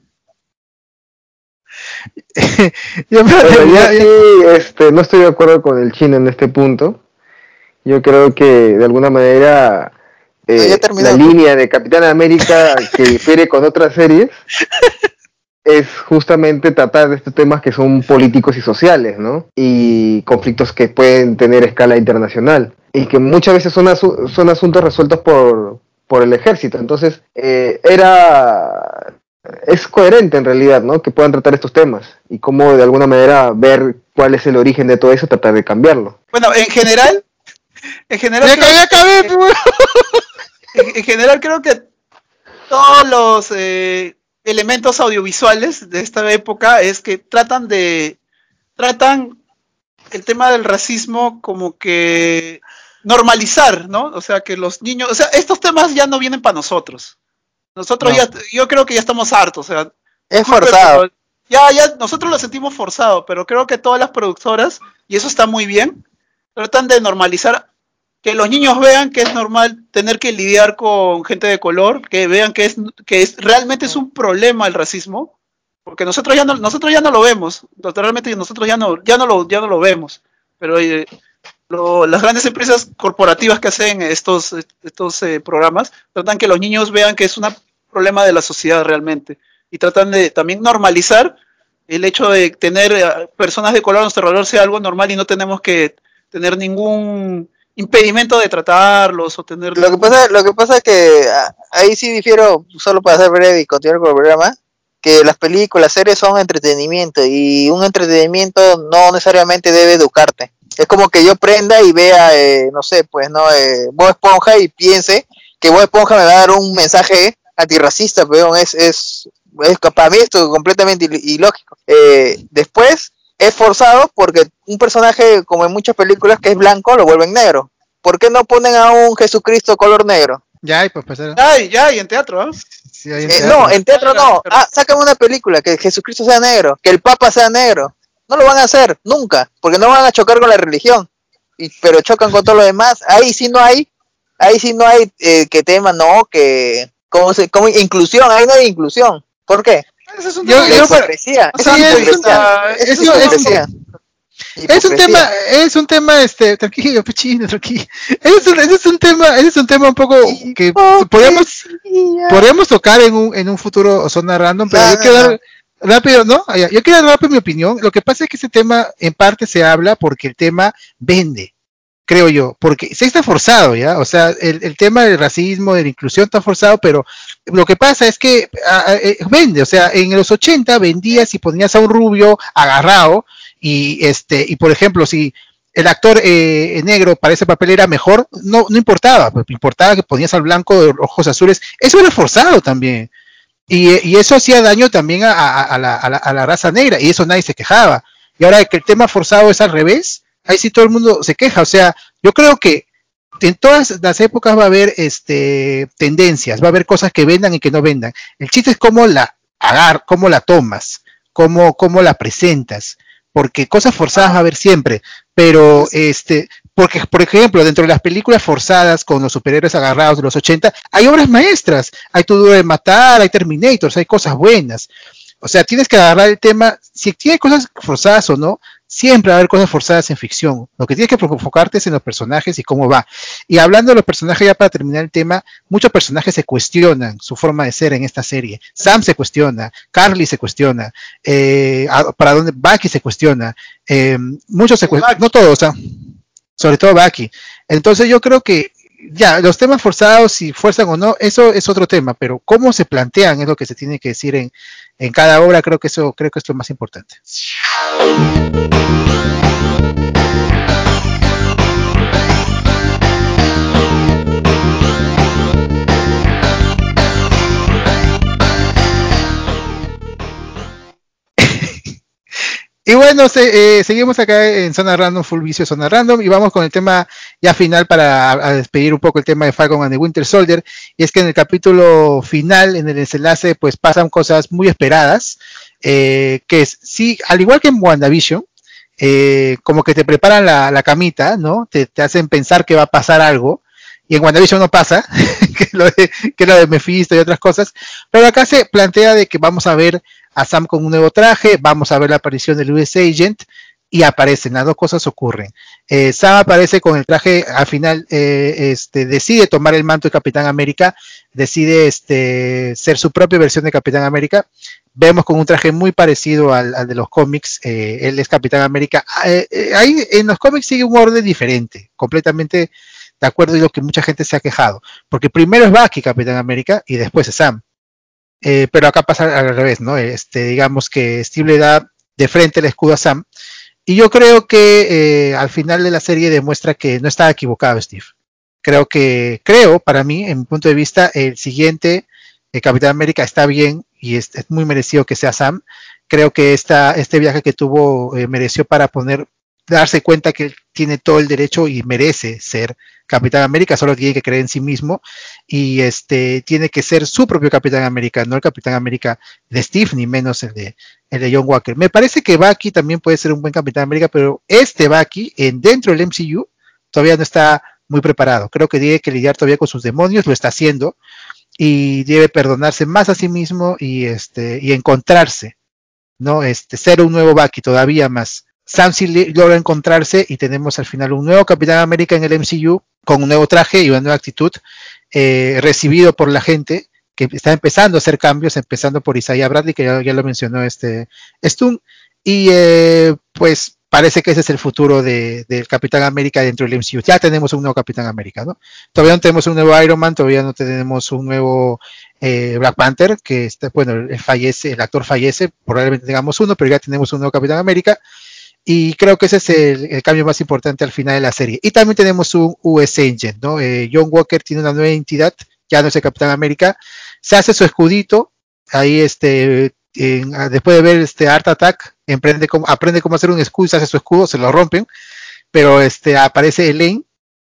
Yo, ya- sí, este, no estoy de acuerdo con el chino en este punto. Yo creo que de alguna manera eh, No, la línea de Capitán América que difiere con otras series es justamente tratar de estos temas que son políticos y sociales, ¿no? Y conflictos que pueden tener escala internacional y que muchas veces son, asu- son asuntos resueltos por, por el ejército. Entonces, eh, era es coherente en realidad, ¿no? Que puedan tratar estos temas y cómo de alguna manera ver cuál es el origen de todo eso y tratar de cambiarlo. Bueno, en general, en general, ya creo acabé, ya acabé, en, en general creo que todos los eh, elementos audiovisuales de esta época es que tratan de tratan el tema del racismo como que normalizar, ¿no? O sea, que los niños, o sea, estos temas ya no vienen para nosotros. Nosotros No. ya, yo creo que ya estamos hartos, o sea, Es forzado. ya, ya, nosotros lo sentimos forzado, pero creo que todas las productoras, y eso está muy bien, tratan de normalizar que los niños vean que es normal tener que lidiar con gente de color, que vean que es que es realmente es un problema el racismo, porque nosotros ya no nosotros ya no lo vemos, realmente nosotros ya no ya no lo ya no lo vemos, pero eh, lo, las grandes empresas corporativas que hacen estos estos eh, programas tratan que los niños vean que es un problema de la sociedad realmente y tratan de también normalizar el hecho de tener eh, personas de color a nuestro alrededor sea algo normal y no tenemos que tener ningún impedimento de tratarlos o tener... Lo que pasa, lo que pasa es que ah, ahí sí difiero, solo para ser breve y continuar con el programa, que las películas, series son entretenimiento y un entretenimiento no necesariamente debe educarte. Es como que yo prenda y vea, eh, no sé, pues, ¿no? Eh, Bob Esponja y piense que Bob Esponja me va a dar un mensaje antirracista, pero es, es, es para mí esto es completamente ilógico. Eh, después, es forzado porque un personaje, como en muchas películas, que es blanco, lo vuelven negro. ¿Por qué no ponen a un Jesucristo color negro? Ya hay, pues, pues Ya ya hay en teatro, ¿eh? Sí, hay en teatro. no, en teatro no. Ah, sácame una película que Jesucristo sea negro, que el Papa sea negro. No lo van a hacer, nunca, porque no van a chocar con la religión. Y, pero chocan con todo lo demás. Ahí sí no hay, ahí sí no hay eh, que tema, no, que, como se, como inclusión, ahí no hay inclusión. ¿Por qué? Eso es un tema. es un tema, es un tema, este, tranquilo, pechino, tranquilo. Ese es, es, un tema, ese es un tema un poco que podríamos, podríamos tocar en un, en un futuro zona random, pero yo quiero dar rápido, ¿no? Yo quiero dar rápido mi opinión. Lo que pasa es que ese tema en parte se habla porque el tema vende creo yo, porque se está forzado, ¿ya? O sea, el, el, tema del racismo, de la inclusión está forzado, pero lo que pasa es que eh, vende, o sea, en los 80 vendías y ponías a un rubio agarrado y este y por ejemplo, si el actor eh, negro para ese papel era mejor, no, no importaba, pues, importaba que ponías al blanco de ojos azules, eso era forzado también. Y, y eso hacía daño también a, a, la, a, la, raza negra, y eso nadie se quejaba. Y ahora que el tema forzado es al revés, ahí sí todo el mundo se queja. O sea, yo creo que en todas las épocas va a haber este, tendencias, va a haber cosas que vendan y que no vendan. El chiste es cómo la agar, cómo la tomas, cómo, cómo la presentas, porque cosas forzadas va a haber siempre, pero este, porque por ejemplo, dentro de las películas forzadas con los superhéroes agarrados de los 80, hay obras maestras, hay todo de matar, hay Terminators, hay cosas buenas. O sea, tienes que agarrar el tema, si tiene cosas forzadas o no, Siempre va a haber cosas forzadas en ficción. Lo que tienes que enfocarte es en los personajes y cómo va. Y hablando de los personajes, ya para terminar el tema, muchos personajes se cuestionan su forma de ser en esta serie. Sam se cuestiona, Carly se cuestiona, eh, para dónde Bucky se cuestiona, eh, muchos se cuestionan, no todos, sobre todo Bucky. Entonces yo creo que ya, los temas forzados, si fuerzan o no, eso es otro tema, pero cómo se plantean es lo que se tiene que decir en, en cada obra, creo que eso, creo que es lo más importante. Y bueno, eh, seguimos acá en Zona Random, Full Vicio Zona Random, y vamos con el tema ya final para despedir un poco el tema de Falcon and the Winter Soldier. Y es que en el capítulo final, en el desenlace, pues pasan cosas muy esperadas, eh, que es, sí, al igual que en WandaVision, eh, como que te preparan la, camita, ¿no? Te, hacen pensar que va a pasar algo, y en WandaVision no pasa, que, lo de, que lo de Mephisto y otras cosas, pero acá se plantea de que vamos a ver a Sam con un nuevo traje, vamos a ver la aparición del US Agent y aparecen, las dos cosas ocurren. Eh, Sam aparece con el traje, al final eh, este, decide tomar el manto de Capitán América, decide este, ser su propia versión de Capitán América. Vemos con un traje muy parecido al, de los cómics, eh, él es Capitán América. ahí en los cómics sigue un orden diferente, completamente de acuerdo y lo que mucha gente se ha quejado, porque primero es Bucky Capitán América y después es Sam. Eh, pero acá pasa al revés, ¿no? Este, digamos que Steve le da de frente el escudo a Sam. Y yo creo que eh, al final de la serie demuestra que no estaba equivocado Steve. Creo que, creo, para mí, en mi punto de vista, el siguiente, el Capitán América, está bien y es, muy merecido que sea Sam. Creo que esta, este viaje que tuvo eh, mereció para poner darse cuenta que tiene todo el derecho y merece ser Capitán América, solo tiene que creer en sí mismo y este tiene que ser su propio Capitán América, no el Capitán América de Steve, ni menos el de, el de John Walker. Me parece que Bucky también puede ser un buen Capitán América, pero este Bucky en dentro del MCU todavía no está muy preparado. Creo que tiene que lidiar todavía con sus demonios, lo está haciendo y debe perdonarse más a sí mismo y este y encontrarse, ¿no? Este ser un nuevo Bucky todavía más. Sam sí logra encontrarse y tenemos al final un nuevo Capitán América en el MCU con un nuevo traje y una nueva actitud eh, recibido por la gente que está empezando a hacer cambios, empezando por Isaiah Bradley, que ya, lo mencionó este Stun, y eh, pues parece que ese es el futuro de, del Capitán América dentro del MCU. Ya tenemos un nuevo Capitán América, ¿no? Todavía no tenemos un nuevo Iron Man, todavía no tenemos un nuevo eh, Black Panther, que está, bueno, fallece, el actor fallece, probablemente tengamos uno, pero ya tenemos un nuevo Capitán América. Y creo que ese es el, cambio más importante al final de la serie. Y también tenemos un US Agent, ¿no? Eh, John Walker tiene una nueva entidad, ya no es el Capitán América, se hace su escudito, ahí este, después de ver este Art Attack, emprende cómo, aprende cómo hacer un escudo, se hace su escudo, se lo rompen, pero este aparece Elaine.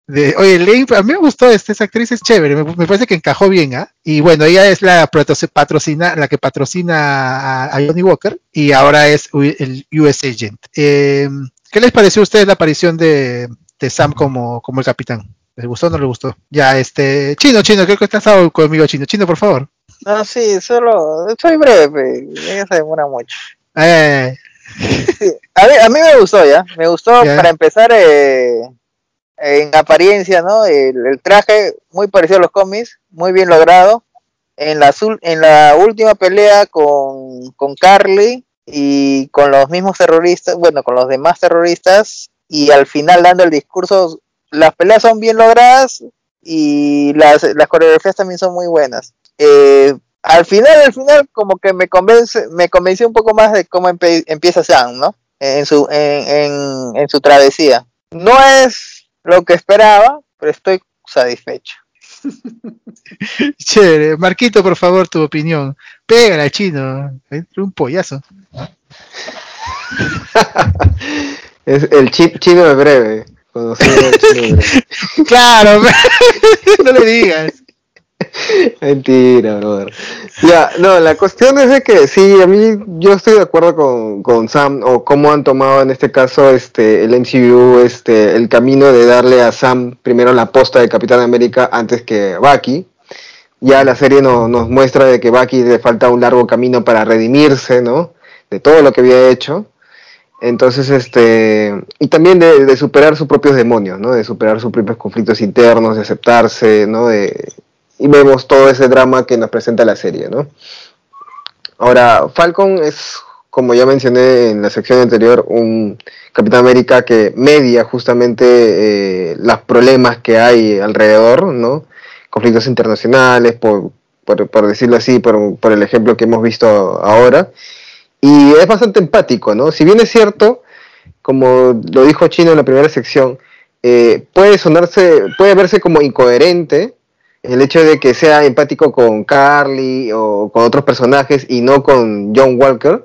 De, oye, Elaine, a mí me gustó, este, esa actriz es chévere, me, parece que encajó bien, ¿ah? Y bueno, ella es la patrocina, la que patrocina a Johnny Walker, y ahora es el US Agent. Eh, ¿Qué les pareció a ustedes la aparición de, Sam como, como el capitán? ¿Les gustó o no les gustó? Ya, este, Chino, Chino, creo que estás conmigo, Chino. Chino, por favor. No, sí, solo, soy breve, ella se demora mucho. Eh. a, mí, a mí me gustó ya, me gustó para empezar eh, en apariencia, ¿no? El, el, traje muy parecido a los cómics, muy bien logrado en la, en la última pelea con, con Carly y con los mismos terroristas, bueno, con los demás terroristas, y al final dando el discurso, las peleas son bien logradas y las, las coreografías también son muy buenas. Eh, al final, al final, como que me convence, me convenció un poco más de cómo empieza Sam, ¿no? En su, en, en su travesía. No es lo que esperaba, pero estoy satisfecho. Chévere. Marquito, por favor, tu opinión. Pégala, chino. Un pollazo. es el chip chino de breve. claro, no le digas. Mentira. Ya, no, la cuestión es de que sí, a mí yo estoy de acuerdo con, con, Sam o cómo han tomado en este caso este el MCU este el camino de darle a Sam primero la posta de Capitán América antes que Bucky. Ya la serie nos muestra de que Bucky le falta un largo camino para redimirse, ¿no? De todo lo que había hecho. Entonces, este, y también de, de superar sus propios demonios, ¿no? De superar sus propios conflictos internos, de aceptarse, ¿no? De, y vemos todo ese drama que nos presenta la serie, ¿no? Ahora, Falcon es, como ya mencioné en la sección anterior, un Capitán América que media justamente eh, los problemas que hay alrededor, ¿no? Conflictos internacionales, por, decirlo así, por, por, el ejemplo que hemos visto ahora. Y es bastante empático, ¿no? Si bien es cierto, como lo dijo Chino en la primera sección, eh, puede sonarse, puede verse como incoherente, el hecho de que sea empático con Carly o con otros personajes y no con John Walker,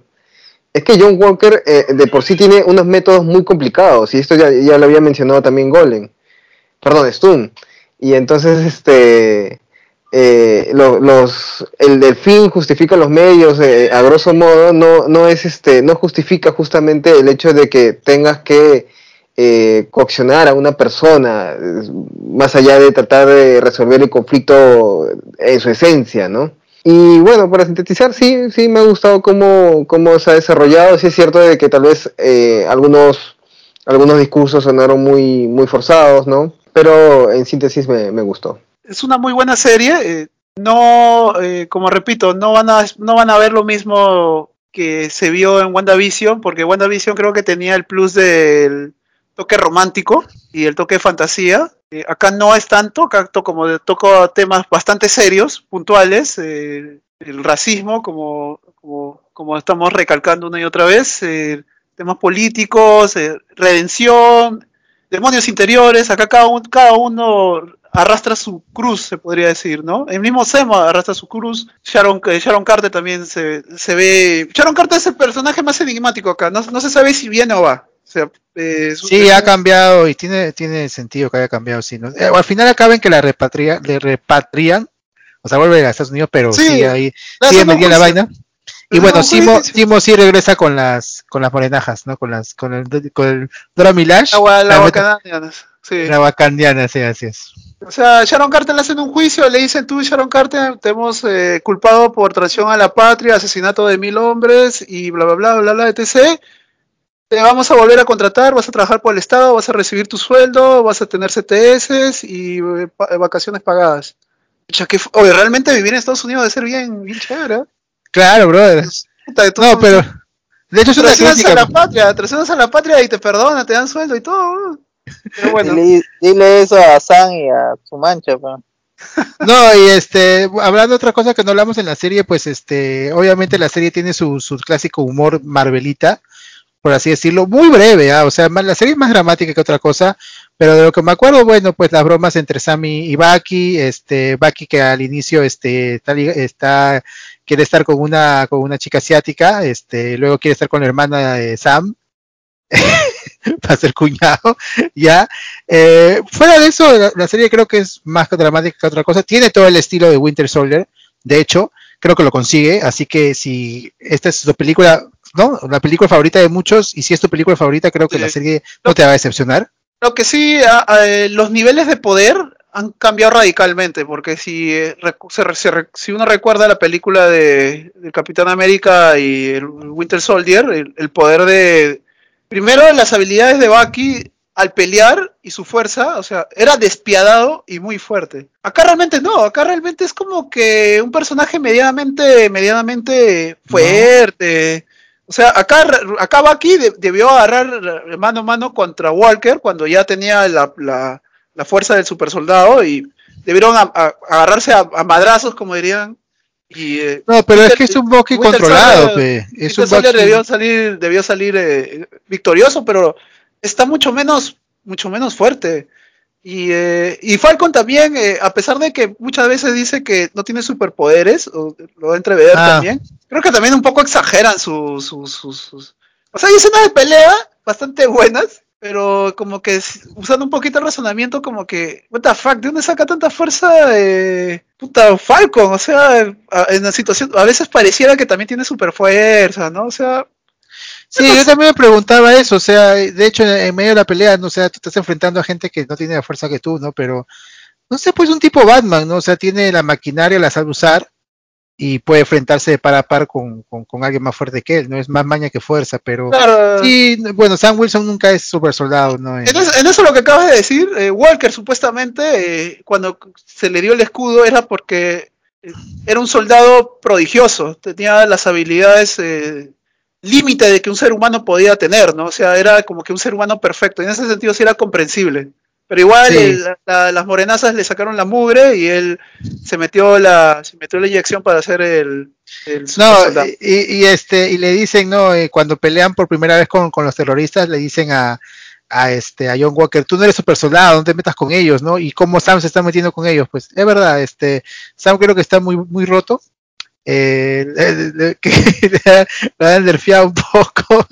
es que John Walker eh, de por sí tiene unos métodos muy complicados, y esto ya, ya lo había mencionado también Golem, perdón, Stun. Y entonces, este, eh, los, el, del fin justifica los medios, eh, a grosso modo, no, no es este, no justifica justamente el hecho de que tengas que eh, coaccionar a una persona, más allá de tratar de resolver el conflicto en su esencia, ¿no? Y bueno, para sintetizar, sí, sí me ha gustado cómo, cómo se ha desarrollado. Sí es cierto de que tal vez eh, algunos, algunos discursos sonaron muy, muy forzados, ¿no? Pero en síntesis me, me gustó. Es una muy buena serie. Eh, no, como repito, no van, a, no van a ver lo mismo que se vio en WandaVision, porque WandaVision creo que tenía el plus del toque romántico y el toque de fantasía. Eh, acá no es tanto, acá como toco temas bastante serios, puntuales, eh, el racismo, como, como, estamos recalcando una y otra vez, eh, temas políticos, redención, demonios interiores, acá cada, cada uno arrastra su cruz, se podría decir, ¿no? El mismo Sema arrastra su cruz, Sharon, Sharon Carter también se, se ve... Sharon Carter es el personaje más enigmático acá, no, no se sabe si viene o va sea, eh, Sí, ha cambiado y tiene, tiene sentido que haya cambiado. Sí, ¿no? Eh, al final acaban que la repatria, le repatrian, o sea, vuelve a Estados Unidos, pero Sí, sigue ahí, le sigue un metida la vaina. Y bueno, Simo. Simo sí regresa con las, con las morenajas, ¿no? Con las, con el, con el Dora Milash, La, la la sí. la wakandiana, sí, así es. O sea, Sharon Carter le hacen un juicio, le dicen tú, Sharon Carter, te hemos eh, culpado por traición a la patria, asesinato de mil hombres y bla, bla, bla, bla, bla, etc. Te vamos a volver a contratar, vas a trabajar por el Estado, vas a recibir tu sueldo, vas a tener CTS y eh, eh, vacaciones pagadas. Pucha, que Oye, realmente vivir en Estados Unidos debe ser bien, bien chévere. ¿eh? Claro, brother. Puta, No, pero, de hecho es una traicionas a crítica. la patria, traicionas a la patria y te perdonan, te dan sueldo y todo. Pero bueno. Dile, dile eso a San y a su mancha, pa. No, y este, hablando de otra cosa que no hablamos en la serie, pues este, obviamente la serie tiene su, su clásico humor Marvelita, por así decirlo, muy breve, ¿ah? o sea, la serie es más dramática que otra cosa, pero de lo que me acuerdo, bueno, pues las bromas entre Sammy y Bucky, este, Bucky que al inicio, este, está, quiere estar con una, con una chica asiática, este, luego quiere estar con la hermana de Sam, para ser cuñado, ya. Eh, fuera de eso, la, serie creo que es más dramática que otra cosa. Tiene todo el estilo de Winter Soldier, de hecho, creo que lo consigue. Así que si esta es tu película, ¿no? La película favorita de muchos, y si es tu película favorita, creo que Sí. la serie no te va a decepcionar. Lo que sí, a- a- eh, los niveles de poder han cambiado radicalmente, porque si, eh, se si uno recuerda la película de, del Capitán América y el Winter Soldier, el, el poder de... Primero, las habilidades de Bucky al pelear y su fuerza, o sea, era despiadado y muy fuerte. Acá realmente no, acá realmente es como que un personaje medianamente, medianamente fuerte. O sea, acá, acá Bucky de- debió agarrar mano a mano contra Walker cuando ya tenía la, la, la fuerza del super soldado y debieron a- a- agarrarse a, a madrazos, como dirían. Y, eh, No, pero es Winter- que es un Bucky Winter controlado, pe. Es un Bucky- debió salir, debió salir eh, victorioso, pero está mucho menos, mucho menos fuerte. Y, eh, y Falcon también, eh, a pesar de que muchas veces dice que no tiene superpoderes, o lo entrever Ah. también, creo que también un poco exageran sus, sus, sus, sus- O sea, hay escenas de pelea bastante buenas, pero como que usando un poquito el razonamiento, como que, what the fuck, ¿de dónde saca tanta fuerza eh, puta Falcon? O sea, en la situación, a veces pareciera que también tiene super fuerza, ¿no? O sea, Sí, yo también me preguntaba eso, o sea, de hecho en, medio de la pelea, no o sea, tú estás enfrentando a gente que no tiene la fuerza que tú, ¿no? Pero, no sé, pues un tipo Batman, ¿no? O sea, tiene la maquinaria, la sabe usar y puede enfrentarse de par a par con, con, con alguien más fuerte que él, ¿no? Es más maña que fuerza, pero... claro, Sí, bueno, Sam Wilson nunca es super soldado, ¿no? En eso, en eso lo que acabas de decir, eh, Walker supuestamente eh, cuando se le dio el escudo era porque eh, era un soldado prodigioso, tenía las habilidades eh, límite de que un ser humano podía tener, ¿no? O sea, era como que un ser humano perfecto, y en ese sentido sí era comprensible. Pero igual Sí. el- la- las morenazas le sacaron la mugre y él se metió la, se metió la inyección para hacer el, el No, y, y este, y le dicen, no, Eh, cuando pelean por primera vez con, con los terroristas, le dicen a, a este, a John Walker, tú no eres super soldado, no te metas con ellos, ¿no? Y cómo Sam se está metiendo con ellos, pues, es verdad, este, Sam creo que está muy, muy roto. Eh, que le han nerfeado un poco.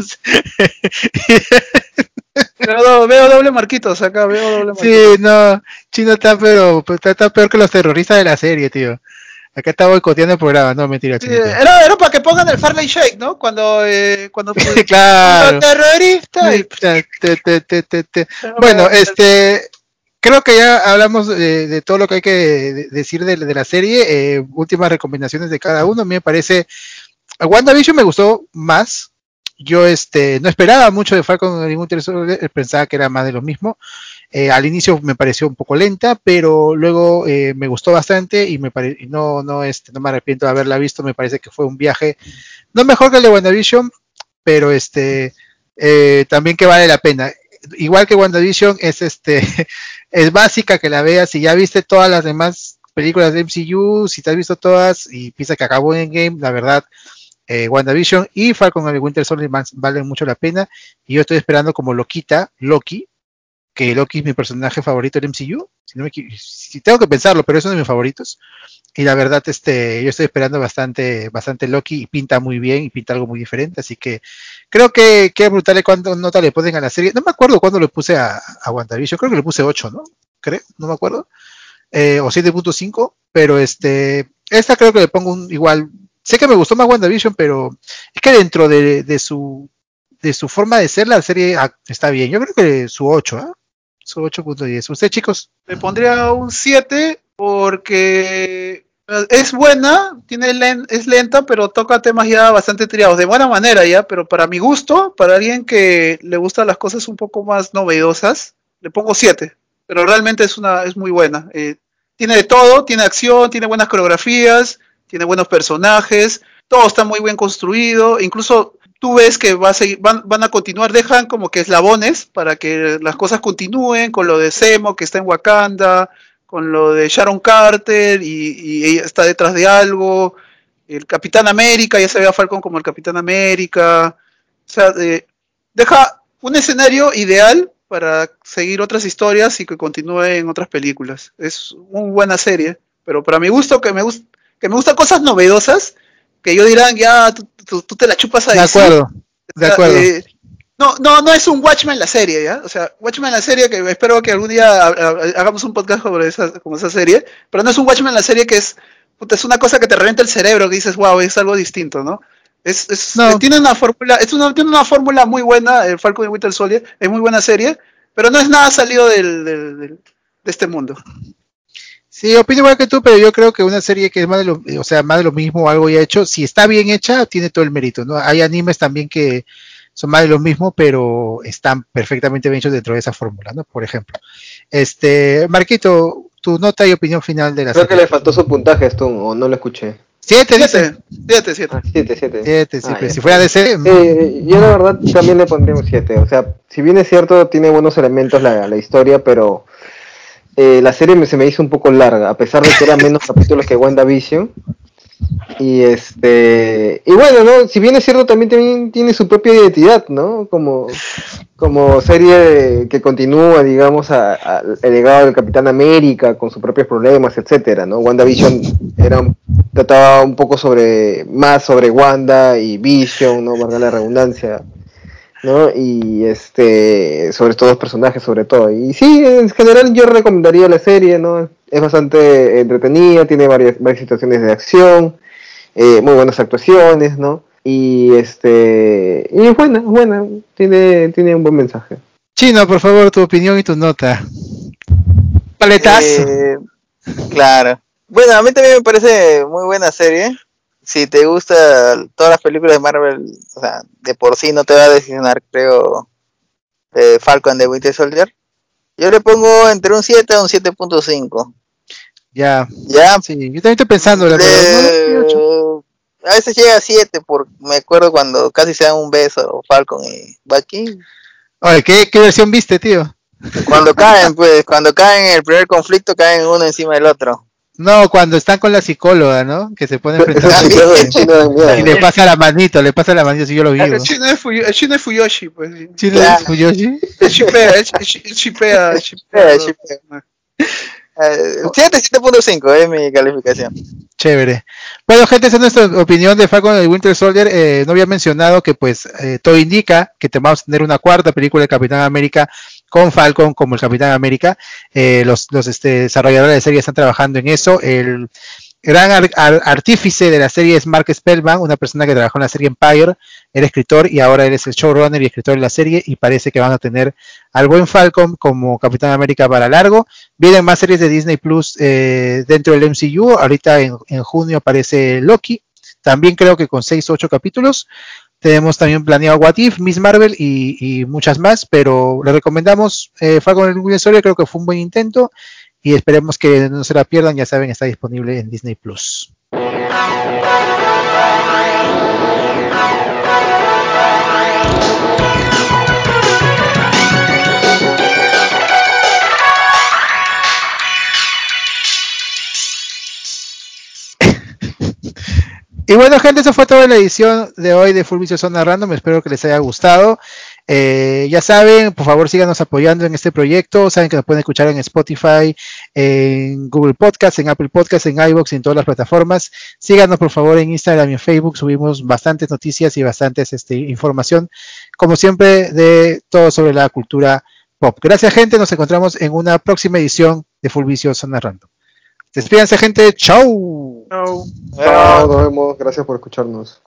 Veo, do- veo doble marquitos acá, veo doble marquitos. sí, no, Chino está pero está, está peor que los terroristas de la serie, tío. Acá está boicoteando el programa, no, mentira, Sí, era, era para que pongan el Farley Shake, ¿no? Cuando, eh, cuando claro. Los terroristas. y- te- te- te- Bueno, este, creo que ya hablamos de, todo lo que hay que de- decir de, la serie. eh, últimas recomendaciones de cada uno. A mí me parece, a WandaVision me gustó más. Yo este, no esperaba mucho de Falcon ningún Soldier, pensaba que era más de lo mismo. Eh, al inicio me pareció un poco lenta, pero luego eh, me gustó bastante y me pare- no, no, este, no me arrepiento de haberla visto. Me parece que fue un viaje, no mejor que el de WandaVision, pero este, eh, también que vale la pena. Igual que WandaVision es este es básica que la veas. Si ya viste todas las demás películas de MCU, si te has visto todas y piensa que acabó en game, la verdad eh, WandaVision y Falcon and the Winter Soldier valen mucho la pena. Y yo estoy esperando como Loquita, Loki, que Loki es mi personaje favorito del MCU, no me si tengo que pensarlo, pero es uno de mis favoritos. y la verdad, este, yo estoy esperando bastante, bastante Loki y pinta muy bien y pinta algo muy diferente, así que creo que qué brutal cuánto nota le ponen a la serie. No me acuerdo cuándo le puse a, a WandaVision, creo que le puse 8, ¿no? Creo, no me acuerdo. Eh, o 7.5, pero este, esta creo que le pongo un igual. Sé que me gustó más WandaVision, pero es que dentro de, de su de su forma de ser, la serie ah, está bien. Yo creo que su 8, ¿eh? Su 8.10. ¿Usted, chicos? Le pondría un 7 porque es buena, tiene len- es lenta, pero toca temas ya bastante triados, de buena manera ya, pero para mi gusto, para alguien que le gustan las cosas un poco más novedosas, le pongo 7, pero realmente es una es muy buena. Eh, tiene de todo, tiene acción, tiene buenas coreografías, tiene buenos personajes, todo está muy bien construido, incluso tú ves que va a seguir, van, van a continuar, dejan como que eslabones para que las cosas continúen con lo de Semo que está en Wakanda, con lo de Sharon Carter y, ella está detrás de algo, el Capitán América, ya se ve a Falcon como el Capitán América, o sea, eh, deja un escenario ideal para seguir otras historias y que continúe en otras películas. Es una buena serie, pero para mi gusto, que me, gust que me gustan cosas novedosas, que yo dirán, ya, tú, tú te la chupas a De DC. acuerdo, de acuerdo. Eh, no, no, no es un Watchmen la serie, ¿ya? O sea, Watchmen la serie que espero que algún día ha- ha- hagamos un podcast sobre esa, como esa serie, pero no es un Watchmen la serie que es, puta, es una cosa que te revienta el cerebro, que dices, wow, es algo distinto, ¿no? Es, es, No. eh, tiene una fórmula, es una, tiene una fórmula muy buena, el Falcon y Winter Soldier, es muy buena serie, pero no es nada salido del, del- del- de este mundo. Sí, opino igual que tú, pero yo creo que una serie que es más de lo, o sea, más de lo mismo, algo ya hecho, si está bien hecha, tiene todo el mérito, ¿no? Hay animes también que son más de lo mismo, pero están perfectamente bien hechos dentro de esa fórmula, ¿no? Por ejemplo. Este, Marquito, tu nota y opinión final de la Creo que serie. le faltó su puntaje, Stone, o no lo escuché. Siete. Siete, siete, siete. Ah, 7, 7. Siete, sí, pero si fuera de serie, Eh, yo la verdad también le pondría un 7. O sea, si bien es cierto, tiene buenos elementos la, la historia, pero eh, la serie me- se me hizo un poco larga, a pesar de que eran menos capítulos que WandaVision. Y este y bueno, ¿no? Si bien es cierto, también, también tiene su propia identidad, ¿no? Como, como serie que continúa, digamos, a- el legado del Capitán América con sus propios problemas, etcétera, ¿no? WandaVision era trataba un poco sobre más sobre Wanda y Vision, ¿no? Valga la redundancia, ¿no? Y este sobre estos dos personajes sobre todo. Y sí, en general yo recomendaría la serie, ¿no? Es bastante entretenida, tiene varias, varias situaciones de acción, eh, muy buenas actuaciones, ¿no? Y este y es buena, es buena, tiene, tiene un buen mensaje. Chino, por favor, tu opinión y tu nota. Paletazo. Eh, claro. Bueno, a mí también me parece muy buena serie. Si te gustan todas las películas de Marvel, o sea, de por sí no te va a decepcionar, creo, eh, Falcon de Winter Soldier. Yo le pongo entre un 7 a un 7.5. ya, Ya, sí, yo también estoy pensando, la. Ocho. a veces llega a 7, porque me acuerdo cuando casi se dan un beso Falcon y Bucky. Oye, ¿qué, ¿qué versión viste, tío? Cuando caen, pues, cuando caen en el primer conflicto, caen uno encima del otro. No, cuando están con la psicóloga, ¿no? Que se pone chino dan miedo. y le pasa la manito, le pasa la manito, si yo lo vi. El chino es, Fuyo- el chino es Fuyoshi, pues. sí. Chino Claro. Fuyoshi. Él shipea, él él- él shipea, él shipea. Eh, shipea. Eh, 7, 7.5 es mi calificación. Chévere. Bueno, gente, esa es nuestra opinión de Falcon y Winter Soldier. Eh, no había mencionado que, pues, eh, todo indica que te vamos a tener una cuarta película de Capitán América con Falcon como el Capitán América. Eh, los este, desarrolladores de serie están trabajando en eso. El gran ar- artífice de la serie es Mark Spellman, una persona que trabajó en la serie Empire, era escritor y ahora él es el showrunner y escritor de la serie y parece que van a tener al buen Falcon como Capitán América para largo. Vienen más series de Disney Plus eh, dentro del MCU. Ahorita en, en junio aparece Loki. También creo que con 6 o 8 capítulos. Tenemos también planeado What If, Miss Marvel y, muchas más. Pero le recomendamos eh, Falcon and Winter. Creo que fue un buen intento. Y esperemos que no se la pierdan. Ya saben, está disponible en Disney Plus. Y bueno, gente, eso fue toda la edición de hoy de Full Zona Random. Espero que les haya gustado. Eh, ya saben, por favor síganos apoyando en este proyecto. Saben que nos pueden escuchar en Spotify, en Google Podcast, en Apple Podcast, en iBox en todas las plataformas. Síganos por favor en Instagram y en Facebook, subimos bastantes noticias y bastantes este, información, como siempre, de todo sobre la cultura pop. Gracias gente, nos encontramos en una próxima edición de Full Zona Random. Despídense gente, chau. Chao. Chao, nos vemos. Gracias por escucharnos.